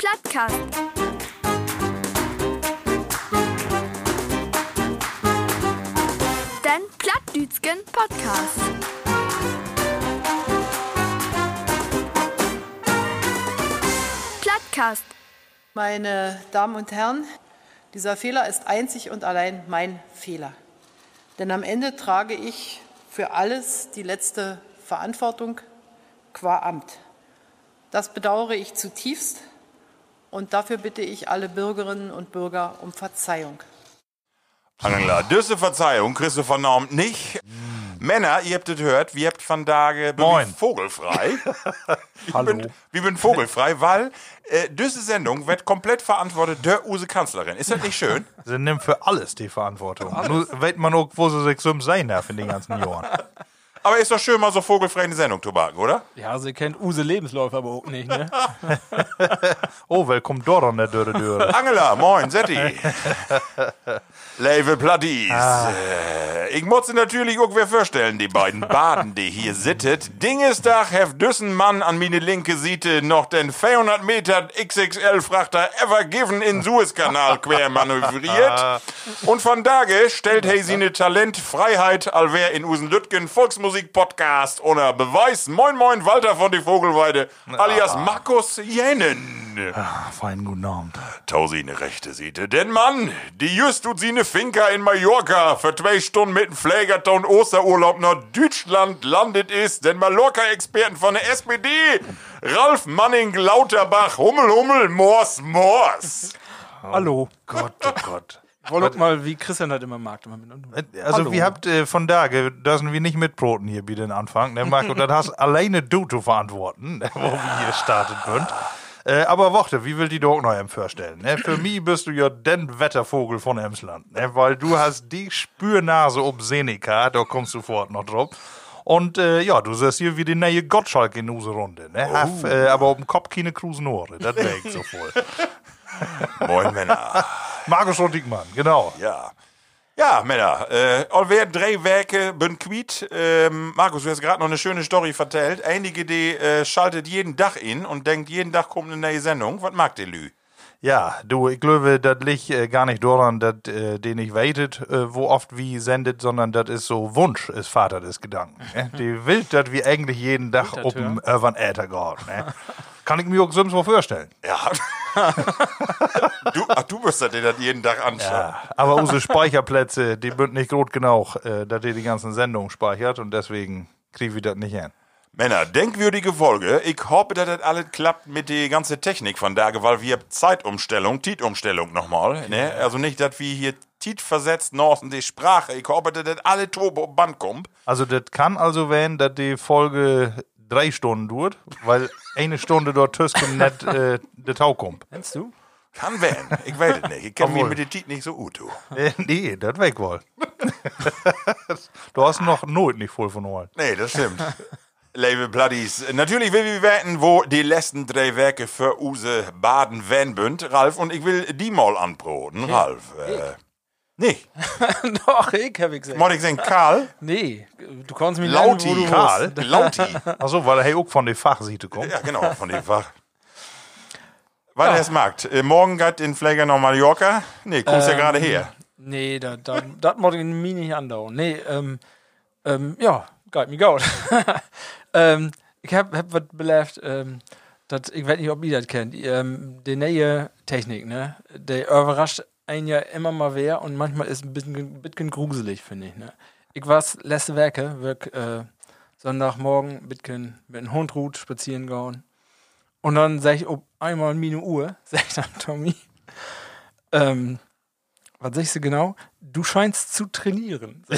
Plattcast. Den Plattdütschen Podcast. Plattcast. Meine Damen und Herren, dieser Fehler ist einzig und allein mein Fehler. Denn am Ende trage ich für alles die letzte Verantwortung qua Amt. Das bedauere ich zutiefst und dafür bitte ich alle Bürgerinnen und Bürger um Verzeihung. Angela, diese Verzeihung von Norm nicht. Männer, ihr habt es gehört, wir habt von Tage Moin. vogelfrei. Hallo. bin, wir bin vogelfrei, weil äh, diese Sendung wird komplett verantwortet der Use Kanzlerin. Ist das nicht schön? Sie nimmt für alles die Verantwortung. Nur weiß man auch, wo sie sich so sein darf in den ganzen Jahren. Aber ist doch schön, mal so vogelfrei in die Sendung zu wagen, oder? Ja, sie kennt Use Lebensläufe aber auch nicht, ne? Oh, wer kommt dort an der Dürre Dürre? Angela, moin, Setti. Level Platties. Äh, ich muss sie natürlich auch wer vorstellen, die beiden Baden, die hier sittet. Dingestag heft düssen Mann an meine linke Seite noch den 400 Meter XXL-Frachter Ever Given in Suezkanal quer manövriert. Und von Dage stellt hey sie ne Talent Freiheit allwer in Usen Lütgen Volksmusik-Podcast ohne Beweis. Moin, moin, Walter von die Vogelweide, alias Markus Jänen. Ah, feinen guten Abend. Tausi ne rechte Seite. Denn Mann, die just tut sie ne Finca in Mallorca für zwei Stunden mit dem Pflegerton Osterurlaub nach Deutschland landet ist. Denn Mallorca-Experten von der SPD, Ralf Manning Lauterbach, Hummel, Hummel, Mors, Mors. Hallo. Gott, oh Gott. Wollt mal, wie Christian das immer mag. Immer mit Also, Hallo. wir habt äh, von da, dürfen wir nicht mitbroten hier bei den Anfang. Ne, Marco, das hast alleine du zu verantworten, ne, wo wir hier startet sind. Äh, aber warte, wie will die doch noch em vorstellen? Ne? Für mich bist du ja den Wettervogel von Emsland, ne? weil du hast die Spürnase ob Seneca, da kommst du fort noch drauf. Und äh, ja, du siehst hier wie die neue Gottschalk in unsere Runde. Ne? Haf, äh, aber auf dem Kopf keine Krusenohre, das wäre ich so voll. Moin, Männer. Markus und Diekmann, genau. Ja. Ja, Männer, äh, alweer drei Werke bin quiet. Ähm, Markus, du hast gerade noch eine schöne Story vertellt. Einige, die äh, schaltet jeden Tag in und denkt, jeden Tag kommt eine neue Sendung. Was mag der Lü? Ja, du, ich glaube, das liegt äh, gar nicht daran, dass äh, den nicht weitet, äh, wo oft wie sendet, sondern das ist so Wunsch, ist Vater des Gedanken. Ne? Die will, dass wir eigentlich jeden Tag auf dem Urban Äther gehen. Ne? Kann ich mir auch sonst mal vorstellen. Ja. du, ach, du wirst dir das jeden Tag anschauen. Ja, aber unsere Speicherplätze, die sind nicht gut genug, äh, dass ihr die ganzen Sendungen speichert und deswegen kriege ich das nicht hin. Männer, denkwürdige Folge. Ich hoffe, dass das alles klappt mit der ganzen Technik von da, weil wir Zeitumstellung, Tietumstellung nochmal. Ne? Also nicht, dass wir hier Tiet versetzt noch in die Sprache. Ich hoffe, dass das alle Turbo Band kommt. Also das kann also werden, dass die Folge drei Stunden dauert, weil eine Stunde dort Tüsken nicht äh, der Tau kommt. Kennst du? Kann werden. Ich weiß es nicht. Ich kenne mich mit der Tiet nicht so gut. du. Äh, nee, das weg wohl. du hast noch Not nicht voll von holen. Nee, das stimmt. Label Bloodies. Natürlich will wir wetten, wo die letzten drei Werke für Use Baden Van bünd, Ralf, und ich will die mal anproten. Ralf, äh, nee. Doch, ich hab ich gesagt. Muss ich sagen, Karl? Nee, du kannst mich Lauti, nennen, Karl? Lauti. Achso, weil er auch von der Fachseite kommt. Ja, genau, von dem Fach. Weil er es mag. Äh, morgen geht in Pfleger nach Mallorca. Nee, kommst ja gerade her. Nee, das da, das muss ich mir nicht andauern. Nee, ähm, ähm, ja, geht mir gut. ähm, ich hab, hab was belebt, ähm, dat, ich weiß nicht, ob ihr das kennt, ähm, die neue Technik, ne, der überrascht einen ja immer mal wer und manchmal ist ein bisschen, ein bisschen gruselig, finde ich, ne. Ich war letzte Werke, wirk, äh, Sonntagmorgen ein bisschen mit dem Hund ruht, spazieren gehen. Und dann sag ich, ob einmal Mine Uhr, sag ich dann Tommy, ähm, was sagst du genau? Du scheinst zu trainieren.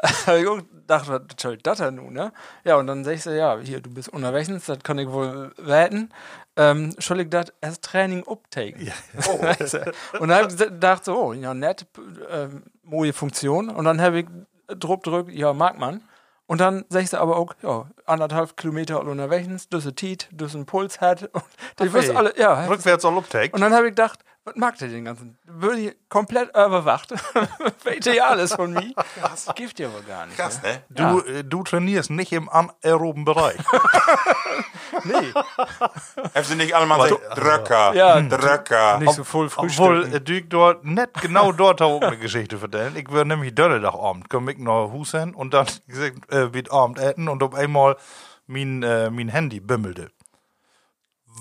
Ich gedacht, was soll das denn nun, ne? Ja, und dann sagst du, ja, hier, du bist unterwegs, das kann ich wohl wetten. Ähm, soll ich das als Training uptaken? Ja. und dann habe ich gedacht, so, oh, ja, nett, ähm, neue Funktion. Und dann habe ich drauf gedrückt, ja, mag man. Und dann sagst du aber auch, ja, anderthalb Kilometer unterwegs, das ist Tiet, das ein Puls hat. Und die wirst alle, ja. Rückwärts auch uptake. Und dann habe ich gedacht, was mag der den ganzen? Würde ich komplett überwacht. Ja alles von mir. Das gibt ja aber gar nicht. Krass, ne? Du, äh, du trainierst nicht im anaeroben Bereich. Nee, Hast du nicht alle mal so Dröcker, Ja, Dröcker. nicht so voll Frühstück. Obwohl, äh, du dort nicht genau dort auch eine Geschichte erzählen. Ich würde nämlich Donnerstag Abend, komm ich nach Hause und dann gesagt, äh, wird Abend essen und auf einmal mein, äh, mein Handy bimmelte.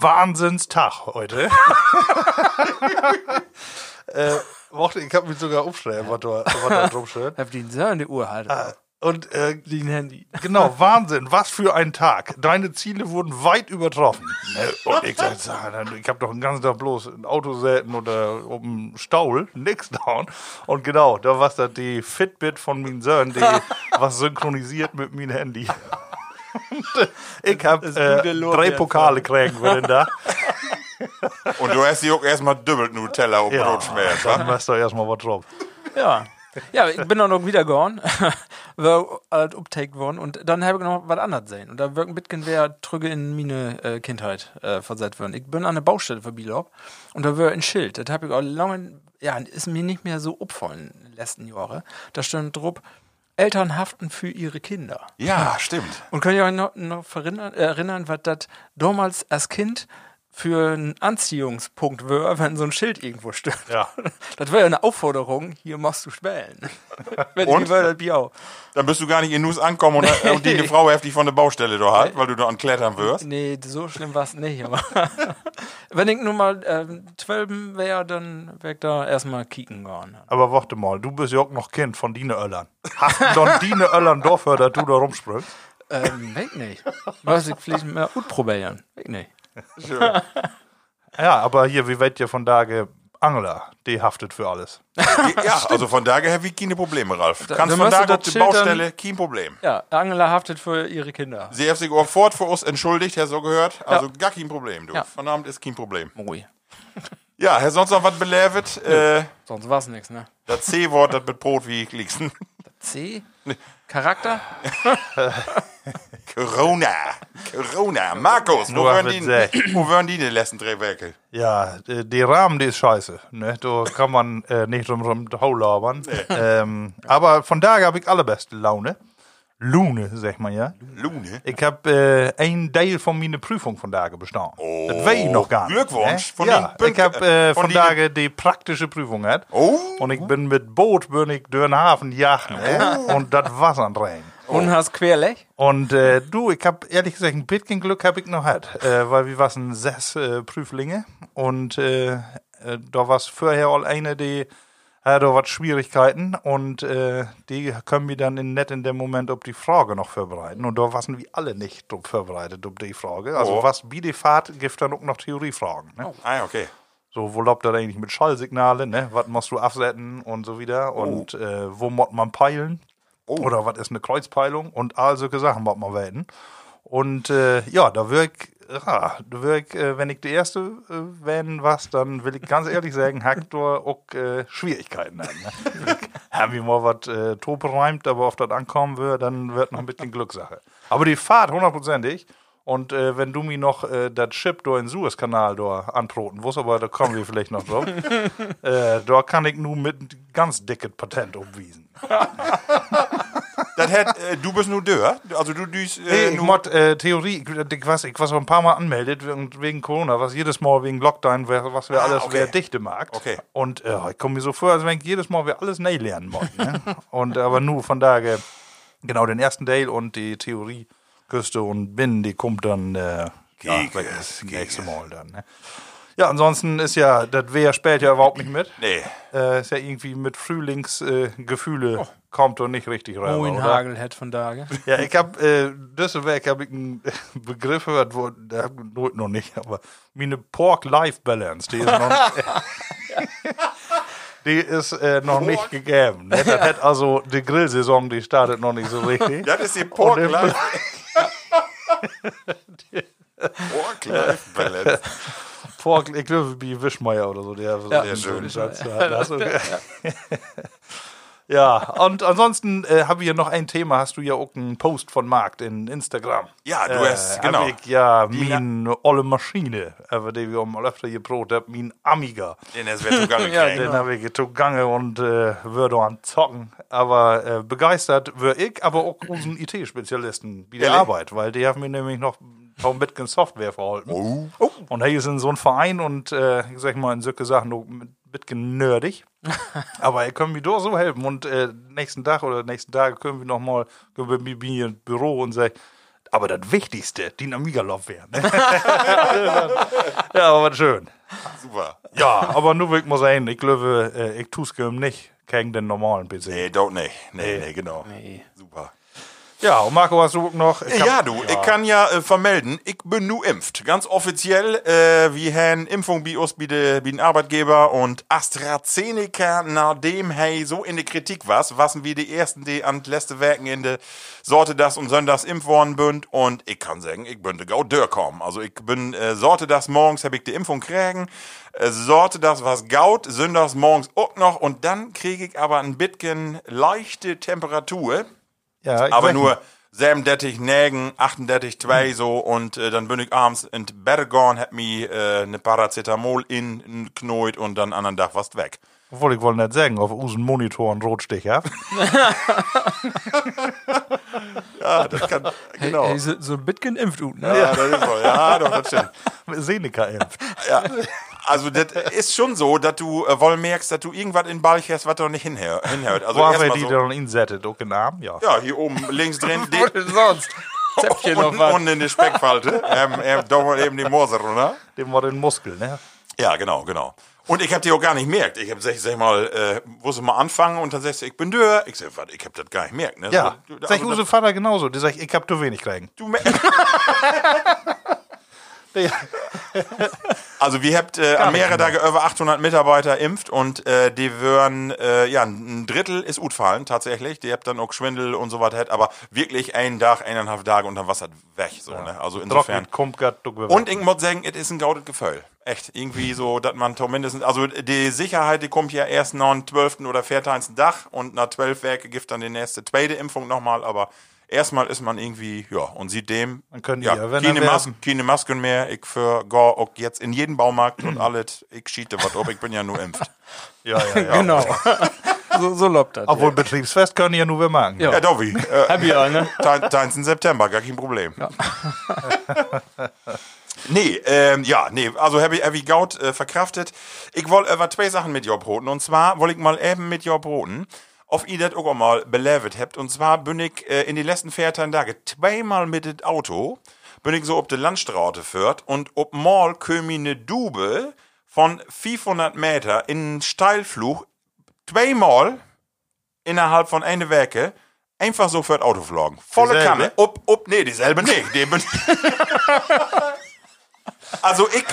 Wahnsinnstag heute. äh, ich hab mich sogar aufschreiben, was da, was da drauf steht. Hab die so eine Uhr halt. Und äh, Die ein Handy. Genau, Wahnsinn, was für ein Tag. Deine Ziele wurden weit übertroffen. Ne? Und ich sag, ich habe doch den ganzen Tag bloß ein Auto säten oder um einen Staul, nix down. Und genau, da war das die Fitbit von meinen Söhnen, die was synchronisiert mit meinem Handy. Ich habe äh, drei Pokale kriegen wir denn da. Und du hast die auch erstmal dübbelt Nutella und Ja, Brotschmerz, dann machst du erstmal was drauf. Ja. Ja, ich bin dann noch wieder gegangen, war halt uptake worden und dann habe ich noch was anderes gesehen. Und da wirken Bitcoin wäre trüge in meine äh, Kindheit äh, versetzt worden. Ich bin an der Baustelle vorbeigelaufen und da war ein Schild. Das habe ich auch lange, ja, ist mir nicht mehr so opfallen in den letzten Jahren. Da stand drauf, Eltern haften für ihre Kinder. Ja, stimmt. Und könnt ihr euch noch, noch erinnern, was das damals als Kind für ein Anziehungspunkt wäre, wenn so ein Schild irgendwo steht? Ja. Das wäre ja eine Aufforderung, hier machst du Spälen. wenn Und? ich würde, das auch. Dann bist du gar nicht in Nus ankommen und, und die eine Frau heftig von der Baustelle da hat, weil du da an Klettern wirst. Nee, so schlimm war es nicht, aber wenn ich nur mal ähm, zwölfen wäre, dann wäre ich da erstmal kicken gegangen. Aber warte mal, du bist ja auch noch Kind von Dine Öllern. Hast du dann Dine Öllern Dorf dass du da rumspringst? Ähm, weg nicht. Was ich vielleicht mal gut probieren. Weg nicht. Ja, aber hier, wie weit ihr von Tage Angler, die haftet für alles. Ja, also von daher habe ich keine Probleme, Ralf. Kannst dann von musst du da auf die Baustelle, kein Problem. Ja, Angela haftet für ihre Kinder. Sie hat sich auch fort für uns entschuldigt, Herr so gehört. Also Ja. gar kein Problem, du. Ja. Von Abend ist kein Problem. Moi. Ja, Herr sonst noch was belevet? Äh, Sonst war es nichts, ne? das C-Wort, das mit Brot wie liegst. C? Charakter? Corona. Corona. Markus, wo Nur waren mit die, Sech. wo waren die die letzten drei Werke? Ja, die, die Rahmen, die ist scheiße. Ne? Da kann man äh, nicht drum rum labern. Ähm, aber von daher habe ich allerbeste Laune. Lune, sag man ja. Lune. Ich habe äh, ein Teil von meiner Prüfung von daher bestanden. das weiß ich noch gar nicht. Glückwunsch. Ne? Von ja, den ich habe äh, von von den- daher die praktische Prüfung gehabt. Oh. Und ich bin mit Boot bin ich durch den Hafen jachten. Ne? Und das Wasser rein. Und hast querlech? Und äh, du, ich habe ehrlich gesagt ein bisschen Glück habe ich noch gehabt, äh, weil wir waren sechs äh, Prüflinge und äh, äh, da war vorher all eine, die hatte was Schwierigkeiten und äh, die können wir dann in, nicht in dem Moment auf die Frage noch vorbereiten und da waren wir alle nicht drauf vorbereitet auf die Frage. Also Oh. was wie die Fahrt gibt dann auch noch Theoriefragen. Ne? Ah, okay. So, wo läuft das eigentlich mit Schallsignale, ne? Was musst du absetzen und so wieder und äh, wo muss man peilen? Oder was ist eine Kreuzpeilung und all solche Sachen muss man wählen. Und äh, ja, da wirk, ja, wirk, äh, wenn ich die erste äh, wählen was, dann will ich ganz ehrlich sagen, Hector auch äh, Schwierigkeiten haben. Ne? Haben wir mal was äh, reimt, aber auf das ankommen wird, dann wird noch ein bisschen Glückssache. Aber die Fahrt hundertprozentig. Und äh, wenn du mir noch äh, das Chip da in Suezkanal da antroten wirst, aber da kommen wir vielleicht noch drauf, äh, da kann ich nur mit ganz dicket Patent umwiesen. Das hat, äh, du bist nur Dörr. Also du düst. Äh, ich nur- mod äh, Theorie, ich, ich, was, ich war so ein paar Mal anmeldet wegen, Corona, was jedes Mal wegen Lockdown, was wir alles, okay. wer dichte mag. Okay. Und äh, ich komme mir so vor, als wenn ich jedes Mal wir alles neu lernen wollen. Ne? und aber nur von daher, genau, den ersten Teil und die Theorie, Küste und Binnen, die kommt dann äh, ja, nächste Mal dann. Ne? Ja, ansonsten ist ja, das Wehr spielt ja überhaupt nicht mit. Nee. Äh, ist ja irgendwie mit Frühlingsgefühle äh, Gefühle kommt doch nicht richtig rein. Moin? Hagel hätt von Tage. Ja, ich hab, äh, Düsselberg habe ich einen Begriff gehört, wo, ich noch nicht, aber wie eine Pork-Life-Balance, die ist noch, Die ist äh, noch nicht gegeben. Ne? Das hat also die Grillsaison, die startet noch nicht so richtig. Das ist die Und im- Pork-Life. Pork-Life Balance. Glaube, wie Wischmeier oder so. Der Ja, der schön. ja, und ansonsten äh, habe ich ja noch ein Thema. Hast du ja auch einen Post von Markt in Instagram. Ja, du Äh, hast, genau. Hab ich ja meine olle Maschine, über die wir mal öfter geprobt haben, mein Amiga. Den es wird zugange Ja. Den habe ich zugange und äh, würde an zocken. Aber äh, begeistert würde ich, aber auch unseren IT-Spezialisten bei der? Arbeit, weil die haben mir nämlich noch ein bisschen Software verhalten. Oh. Und hier ist in so ein Verein und äh, ich sag mal in solche Sachen ein bisschen nerdig. aber er können mir doch so helfen. Und äh, nächsten Tag oder nächsten Tage können wir noch mal können wir mit mir ins Büro und sagen, aber das Wichtigste, die Amiga-Lauf wäre. Ne? ja, aber schön. Super. Ja, aber nur will ich mal sagen, ich glaube, äh, ich tue es nicht gegen den normalen PC. Nee, doch nicht. Nee, nee, genau. Super. Ja, und Marco, hast du noch? Ich hab- Ja, du, ich kann ja äh, vermelden, ich bin nu impft. Ganz offiziell, äh, wir haben Impfung bei uns, bei, de, bei den Arbeitgeber und AstraZeneca, nachdem hey so in der Kritik war, was wir die ersten, die an letzte Werken in der Sorte das und Sonntags impft worden bünd und ich kann sagen, ich bin de gau durchkommen. Also ich bin äh, Sorte das morgens, hab ich die Impfung kriegen, äh, Sorte das was gaut, Sonntags morgens auch noch und dann kriege ich aber ein bisschen leichte Temperatur ja, aber nur 37 Nägen, 38 2 so und äh, dann bin ich abends in gegangen, hab mir äh, eine Paracetamol in, in und dann anderen Tag was weg. Obwohl, ich wollte nicht sagen, auf unseren Monitor einen Rotstich habt. Ja, das kann, genau. Hey, so, so ein bisschen impft ne? Ja, das ist so. Ja, doch, das stimmt. Seneca impft. Ja. Also, das ist schon so, dass du äh, wohl merkst, dass du irgendwas in den Ball hast, was doch nicht hinhör, hinhört. Also, Wo haben wir die so, dann insettet? Den Arm? Ja. ja, hier oben links drin, die, denn sonst? Zäpfchen noch unten, was. unten in die Speckfalte, ähm, ähm, da mal eben die Moser runter. Dem war den Muskel, ne? Ja, genau, genau. Und ich hab die auch gar nicht gemerkt. Ich hab sag, sag mal, äh, wusste mal anfangen und dann sagst du, ich bin dür. Ich sag, was, ich hab das gar nicht gemerkt. Ne? Ja. So, Sag ich, also, unser Vater genauso. Der sagt, ich hab zu wenig kriegen. du mer- Also wir habt äh, an mehrere Tage über 800 Mitarbeiter impft und äh, die würden, äh, ja, ein Drittel ist gut fallen tatsächlich. Die habt dann auch Schwindel und so weiter, aber wirklich einen Tag, eineinhalb Tage und dann war das weg. So, ne? Also insofern. Und ich muss sagen, es ist ein gaudet Gefühl. Echt. Irgendwie so, dass man zumindest, also die Sicherheit, die kommt ja erst nach dem 12. oder 14. Tag und nach 12 Werke gibt dann die nächste zweite Impfung nochmal, aber erstmal ist man irgendwie, ja, und sieht dem, Dann können die ja, ja, wenn keine, Mas werben. keine Masken mehr, ich für gar auch jetzt in jeden Baumarkt und alles, ich schiete was ob, ich bin ja nur impft. Ja, ja, ja. Genau. so, so lobt das. Obwohl Betriebsfest können ja nur wir machen. Ja. Ja, Dovi, äh, Hab ich auch, ne? 13. September, gar kein Problem. nee, ähm, ja, nee, also habe ich, hab ich Gaut äh, verkraftet. Ich wollte über zwei Sachen mit dir broten. Und zwar wollte ich mal eben mit dir broten, auf ihr das auch mal belevet habt. Und zwar bin ich äh, in die letzten 14 Tage zweimal mit dem Auto, bin ich so auf der Landstraße führt und ob mal kömi eine Dube von 500 Meter in einen Steilflug, zweimal innerhalb von einer Woche einfach so für das Auto flogen. Volle Dieselbe? Kanne. Ob, ob, nee, dieselbe nicht. Die bin also ich,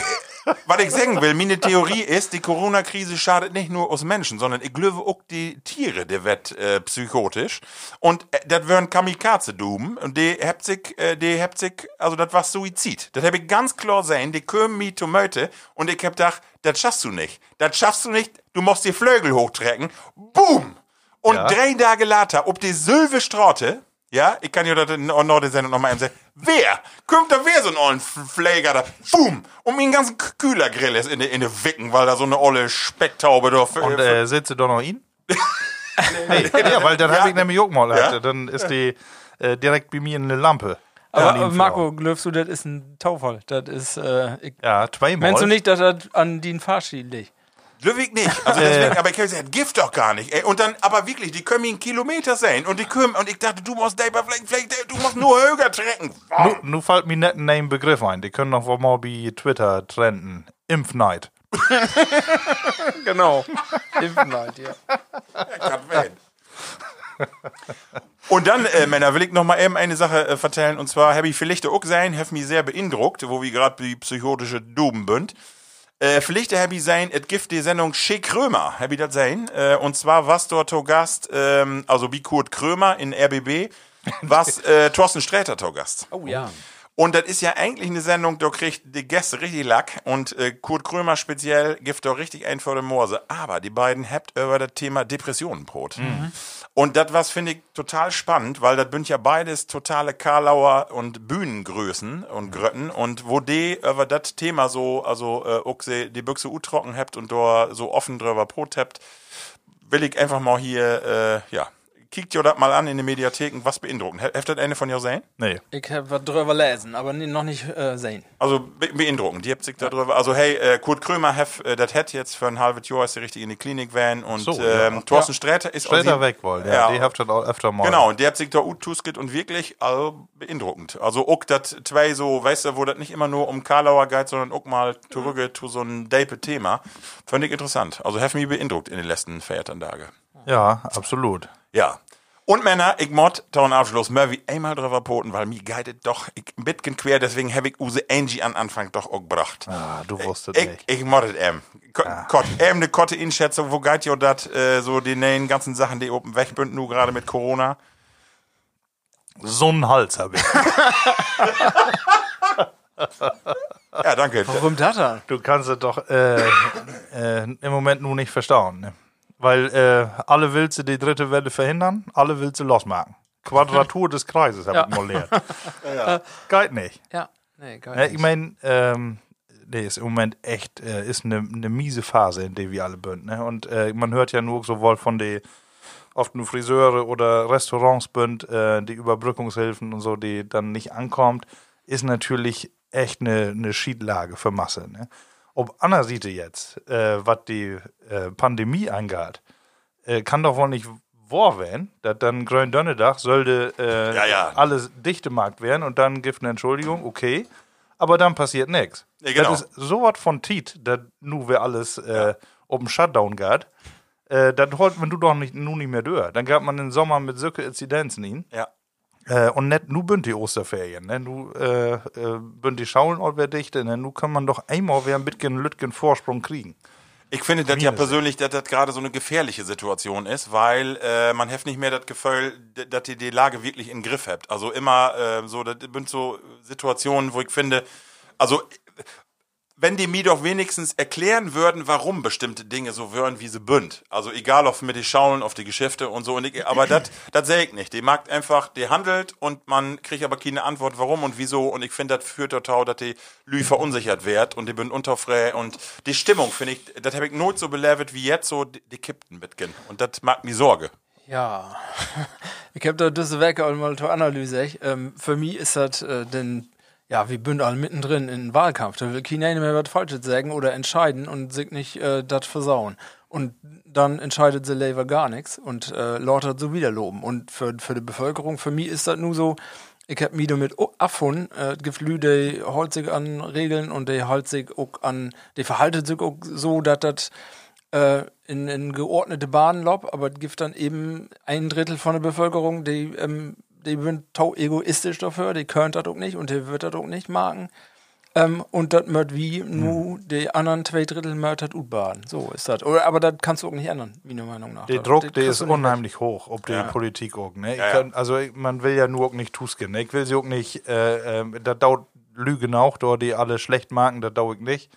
was ich sagen will, meine Theorie ist, die Corona-Krise schadet nicht nur uns Menschen, sondern ich glaube auch die Tiere, die wird äh, psychotisch. Und äh, das wären Kamikaze-Duben und die habt sich, äh, die habt sich, also das war Suizid. Das habe ich ganz klar sehen, die kommen mir zu Möte und ich hab gedacht, das schaffst du nicht. Das schaffst du nicht, du musst die Flügel hochtrecken. Boom! Und Ja. drei Tage later, ob die Sylve Straute, ja, ich kann ja das in der Sendung nochmal eben sagen, wer? Kommt da wer so ein ollen Pfleger da? Boom! Und mir einen ganzen Kühlergrill ist in die, in die Wicken, weil da so eine olle Specktaube da für, Und für- äh, sitzt du doch noch ihn? nee, ja, weil dann Ja. habe ich nämlich auch mal. Ja. hatte. Dann ist die äh, direkt bei mir eine Lampe. Aber An äh, ihn Marco, glaubst du, das ist ein Taufall? Das ist, äh, ich, Ja, zweimal. meinst du nicht, dass das an den Fahrschienen liegt? Löwig nicht. Also deswegen, aber ich kann sagen, Gift doch gar nicht. Ey. Und dann, aber wirklich, die können mir einen Kilometer sein. Und die können, und ich dachte, du musst selber vielleicht, vielleicht, du musst nur höher trecken. Nu, nu fällt mir nicht ein Begriff ein. Die können noch mal bei Twitter trenden. Impfneid. Genau. Impfneid, ja. Und dann, äh, Männer, will ich noch mal eben eine Sache äh, vertellen. Und zwar habe ich vielleicht auch sein, habe mich sehr beeindruckt, wo wir gerade die psychotische Duben bünd. Äh, vielleicht habe ich sein, es gibt die Sendung Shea Krömer, habe ich das sein. Äh, und zwar was dort zu Gast, ähm, also wie Kurt Krömer in RBB, was äh, Thorsten Sträter zu Gast. Oh ja. Und das ist ja eigentlich eine Sendung, da kriegt die Gäste richtig Lack und äh, Kurt Krömer speziell gibt da richtig ein vor dem Morse. Aber die beiden habt über das Thema Depressionenbrot. Und das was finde ich total spannend, weil das sind ja beides totale Karlauer und Bühnengrößen und Grötten. Und wo die über das Thema so, also äh, sie die Büchse utrocken habt und da so offen drüber Brot habt, will ich einfach mal hier, äh, ja, kickt ihr das mal an in den Mediatheken, was beeindruckend. Habt das eine von ihr sehen? Nee. Ich habe was drüber lesen, aber noch nicht äh, sehen. Also be beeindruckend, die habt sich da drüber. Also hey, äh, Kurt Krömer, äh, das hat jetzt für ein halbes Jahr ist er richtig in die Klinik van und So, ja. ähm, Thorsten Sträter ist auch weg wollen. Ja, Ja. die habt ihr auch öfter mal. Genau, und der hat sich da gut tusket und wirklich also, beeindruckend. Also auch das zwei so, weißt du, wo das nicht immer nur um Karlauer geht, sondern auch mal zurück zu so ein Dape-Thema. Fand ich interessant. Also hat mich beeindruckt in den letzten Feiertage. Ja, absolut. Ja. Und Männer, ich mod taun Abschluss Murphy einmal drüber poten, weil mir geidet doch ich ein bisschen quer, deswegen habe ich Use Angie an Anfang doch auch gebracht. Ah, du wusstest Ich, nicht. ich moddet em. Gott, em ne kotte Inschätzung, wo geht jo dat, äh, so die neuen ganzen Sachen, die oben wegbünden, nu gerade mit Corona? So einen Hals habe ich. Ja, danke. Warum das dann? Du kannst es doch äh, äh, im Moment nur nicht verstauen. Ne? Weil äh, alle willst du die dritte Welle verhindern, alle willst du losmachen. Quadratur des Kreises, habe Ja. ich mal gelernt. Geht nicht. Ja, nee, gar Ja, nicht. ich meine, ähm, nee, ist im Moment echt, äh, ist eine ne miese Phase, in der wir alle sind. Ne? Und äh, man hört ja nur sowohl von den oft nur Friseure oder Restaurants bünd, äh, die Überbrückungshilfen und so, die dann nicht ankommt, ist natürlich echt eine ne Schiedlage für Masse. Ne? Ob Anna sieht jetzt, äh, was die äh, Pandemie angeht, äh, kann doch wohl nicht wahr werden, dass dann Gründönnedach sollte äh, Ja, ja. alles dichte Markt werden und dann gibt eine Entschuldigung, okay, aber dann passiert nichts. Ja, genau. Das ist so was von Tiet, dass nu wir alles äh, um den Shutdown geht, äh, dann holt man du doch nicht, nu nicht mehr durch. Dann gab man den Sommer mit solche Inzidenzen ihn. Ja. Äh, und net, nu bünd die Osterferien, ne? Nu äh, äh, bünd die Schauen auch wer dichte, ne? Nu kann man doch einmal wer ein bisschen Lütgen Vorsprung kriegen. Ich finde das ja persönlich, dass das gerade so eine gefährliche Situation ist, weil äh, man hat nicht mehr das Gefühl, dass ihr die Lage wirklich in den Griff habt. Also immer äh, so, das sind so Situationen, wo ich finde, also wenn die mir doch wenigstens erklären würden, warum bestimmte Dinge so würden, wie sie bünd. Also egal, ob mit die schauen auf die Geschäfte und so. Und ich, aber das das sehe ich nicht. Die mag einfach, die handelt und man kriegt aber keine Antwort, warum und wieso. Und ich finde, das führt dazu, dass die Lü verunsichert wird und die bin unterfrei. Und die Stimmung, finde ich, das habe ich not so belevet wie jetzt so, die, die kippten mitgehen. Und das macht mir Sorge. Ja, ich habe da diese Werke auch mal zur Analyse. Ähm, für mich ist das äh, denn, ja, wir sind alle mittendrin in den Wahlkampf. Da will keiner mehr was Falsches sagen oder entscheiden und sich nicht äh, das versauen. Und dann entscheidet sie lieber gar nichts und äh, lautet so wieder loben. Und für, für die Bevölkerung, für mich ist das nur so, ich hab mich damit abgefunden, äh, Leute, die hält sich an Regeln und die hält sich auch an, die verhalten sich auch so, dass das äh, in, in geordnete Bahnen lob, aber es gibt dann eben ein Drittel von der Bevölkerung, die, ähm, die sind tau egoistisch dafür, die können das auch nicht und die wird das auch nicht machen. Ähm, und das mört wie nur die anderen zwei Drittel das U-Bahn. So ist das. Aber das kannst du auch nicht ändern, wie meiner Meinung nach. Der Das- Druck, der ist unheimlich hoch, ob die Politik auch, ne? Ich Ja, ja. kann, also ich- man will ja nur auch nicht tusken, ne? Ich will sie auch nicht, äh, äh, da dauert Lügen auch, da die alle schlecht machen, da dauert ich nicht.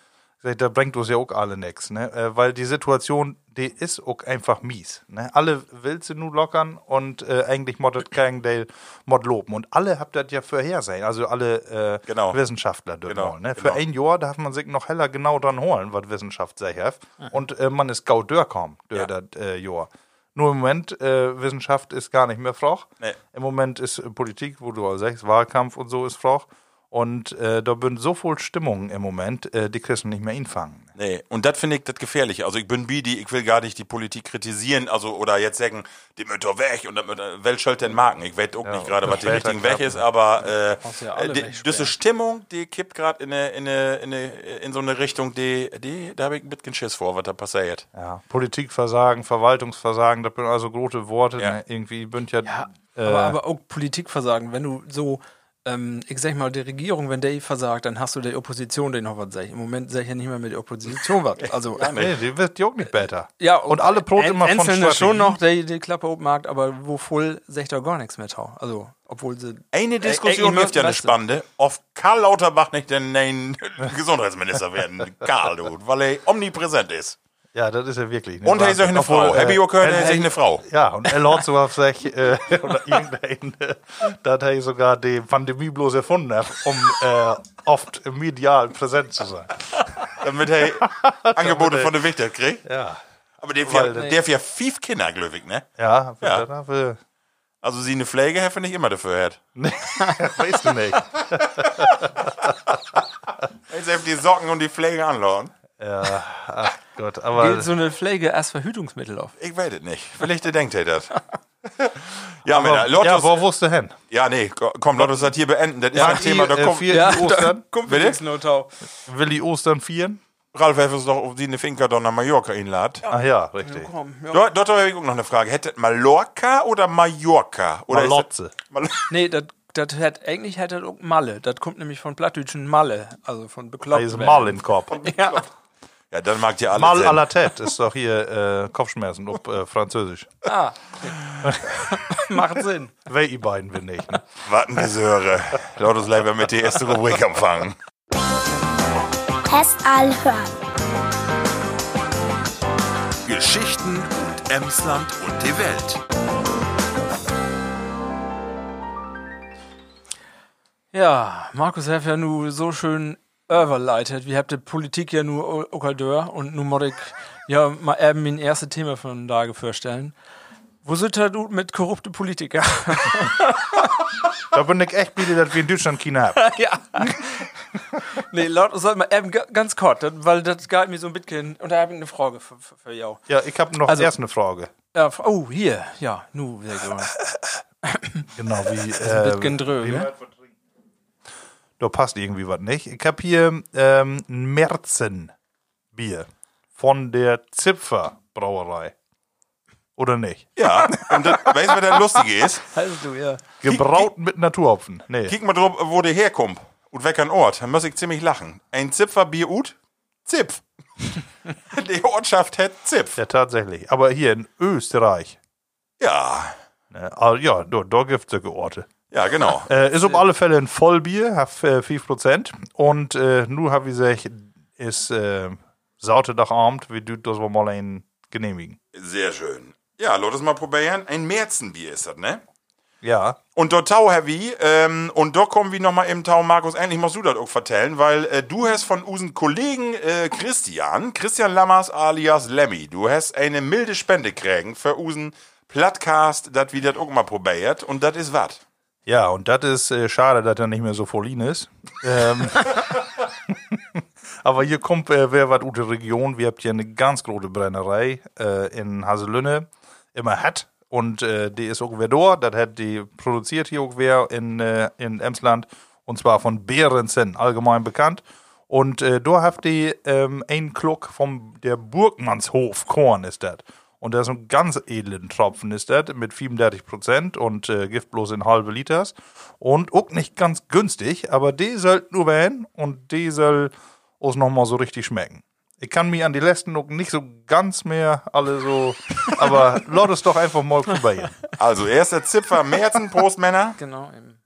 Da bringt uns ja auch alle nix, ne? Äh, weil die Situation, die ist auch einfach mies, ne? Alle will sie nur lockern und äh, eigentlich moddet kein Dale mod loben. Und alle habt das ja vorhersehen, also alle äh, Genau. Wissenschaftler dort Genau, mal, ne? Für genau. ein Jahr darf man sich noch heller genau dran holen, was Wissenschaft sei hat. Und äh, man ist gau durchkommen, durch Ja. das äh, Jahr. Nur im Moment, äh, Wissenschaft ist gar nicht mehr froch. Nee. Im Moment ist äh, Politik, wo du auch sagst, Wahlkampf und so ist froch. Und äh, da bin so voll Stimmung im Moment, äh, die kriegst du nicht mehr einfangen. Nee, und das finde ich das Gefährliche. Also ich bin Bidi, ich will gar nicht die Politik kritisieren, also oder jetzt sagen, die müssen doch weg und Welt soll denn marken. Ich weiß auch nicht gerade, was die richtigen weg klappen. ist, aber äh, ja die, diese Stimmung, die kippt gerade in, eine, in, eine, in, eine, in so eine Richtung, die, die da habe ich ein bisschen Schiss vor, was da passiert. Ja. Politikversagen, Verwaltungsversagen, das sind also große Worte. Ja. Ne? Irgendwie bünd ja, Ja, äh, aber, aber auch Politikversagen, wenn du so ähm, ich sag mal, die Regierung, wenn der versagt, dann hast du der Opposition den noch was sag ich. Im Moment sag ich ja nicht mehr mit der Opposition was. Also, Nee, die wird ja auch nicht besser. ja, und alle Brot immer von Einzelne schon noch die, die Klappe oben Markt, aber wo voll sagt er gar nichts mehr tau. Also, obwohl sie. Eine Diskussion Äh, äh, gibt ja eine spannende. Auf Karl Lauterbach nicht den neuen Gesundheitsminister werden. Karl, du, weil er omnipräsent ist. Ja, das ist ja wirklich. ne? Und er ist auch eine Frau. äh, Happy ihr gehört, er er- ist eine Frau. Ja, und er laut sogar sich, äh, oder irgendein, äh, dass er sogar die Pandemie bloß erfunden hat, um äh, oft medial präsent zu sein. Damit er Angebote von der Wichter kriegt. Ja. Aber der, Weil- der, der hat ja fünf Kinder, glücklich, ne? Ja, Ja. ja. Äh, Also sie eine Pflege, hätte nicht immer dafür hat. weißt du nicht. Jetzt einfach die Socken und die Pflege anladen. Ja, ach Gott, aber Gilt so eine Pflege als Verhütungsmittel auf. Ich weiß es nicht. Vielleicht denkt er das. ja, Männer, ja, Lottos, wo wusste hin? ja, nee, komm, Lottos hat hier beenden. Das ist ein Thema, da äh, kommt, vier Ja, die Ostern. kommt tau. Will die Ostern vieren? Ralf Heffers doch auf die eine Finca doch nach Mallorca einladen. Ach ja, richtig. Komm, ja. Dort, dort habe ich auch noch eine Frage. Hättet Mallorca oder Mallorca? Oder Malotze. das- Mal Nee, das das hat eigentlich hätte das auch Malle. Das kommt nämlich von Plattdütschen Malle, also von bekloppt. Da ist Mal im Kopf. Ja. Ja, dann mag ihr alle. Mal à la tête ist doch hier äh, Kopfschmerzen auf äh, Französisch. Ah. Macht Sinn. Wer ihr beiden will nicht. Ne? Warten die Söhre. Lottos lieber mit der ersten Rubrik empfangen. Test all hören. Geschichten und Emsland und die Welt. Ja, Markus hat ja nur so schön überleitet. Wir habt die Politik ja nur Okaldeur und nun muss ich ja mal eben mein erstes Thema von da vorstellen. Wo sind da du mit korrupte Politiker? Da bin ich echt müde, dass wir in Deutschland China haben. ja. nee, laut soll mal eben ga- ganz kurz, weil das geht mir so ein bisschen. Und da habe ich eine Frage für, für, für jou. Ja, ich habe noch Also- erst eine Frage. Ja, oh, hier, ja, nu, sehr gut. Genau, wie. Ein Äh, bisschen drö, ne? Da passt irgendwie was nicht. Ich habe hier ähm, ein Märzenbier von der Zipfer Brauerei. Oder nicht? Ja, und das, weißt du, was das Lustige ist? Also du, ja. Gebraut mit Naturhopfen. Nee. Kick mal drauf, wo der herkommt. Und welcher Ort. Da muss ich ziemlich lachen. Ein Zipferbier ut? Zipf. die Ortschaft hat Zipf. Ja, tatsächlich. Aber hier in Österreich. Ja, Ne, ah, ja, da, da gibt es solche Orte. Ja, genau. Äh, ist auf alle Fälle ein Vollbier, hat äh, 5%. Und äh, nur habe ich gesagt, ist äh, Sauterdagabend, wie du das wir mal ein genehmigen. Sehr schön. Ja, lass es mal probieren. Ein Märzenbier ist das, ne? Ja. Und dort Tau Heavy, ähm, und dort kommen wir nochmal im Tau, Markus, endlich musst du das auch vertellen, weil äh, du hast von unseren Kollegen äh, Christian, Christian Lammers alias Lemmy, du hast eine milde Spende kriegen für unseren Plattcast, dat wir das auch mal probiert, und das ist was. Ja, und das ist äh, schade, dass er nicht mehr so vollin ist. ähm, aber hier kommt äh, wer was gute Region. Wir habt hier eine ganz große Brennerei äh, in Haselünne, immer hat. Und äh, die ist auch wer dort. Das hat die produziert hier auch wer in, äh, in Emsland. Und zwar von Behrensen, allgemein bekannt. Und äh, da habt ihr ähm, einen Kluck vom der Burgmannshof Korn ist das. Und das ist ein ganz edlen Tropfen ist das mit 35 Prozent und äh, Gift bloß in halbe Liters. Und auch nicht ganz günstig, aber die sollten nur werden und die soll uns nochmal so richtig schmecken. Ich kann mich an die letzten noch nicht so ganz mehr alle so, aber lass es doch einfach mal probieren. Also, erster Zipfer Märzen, Prost, Männer. Genau. Eben.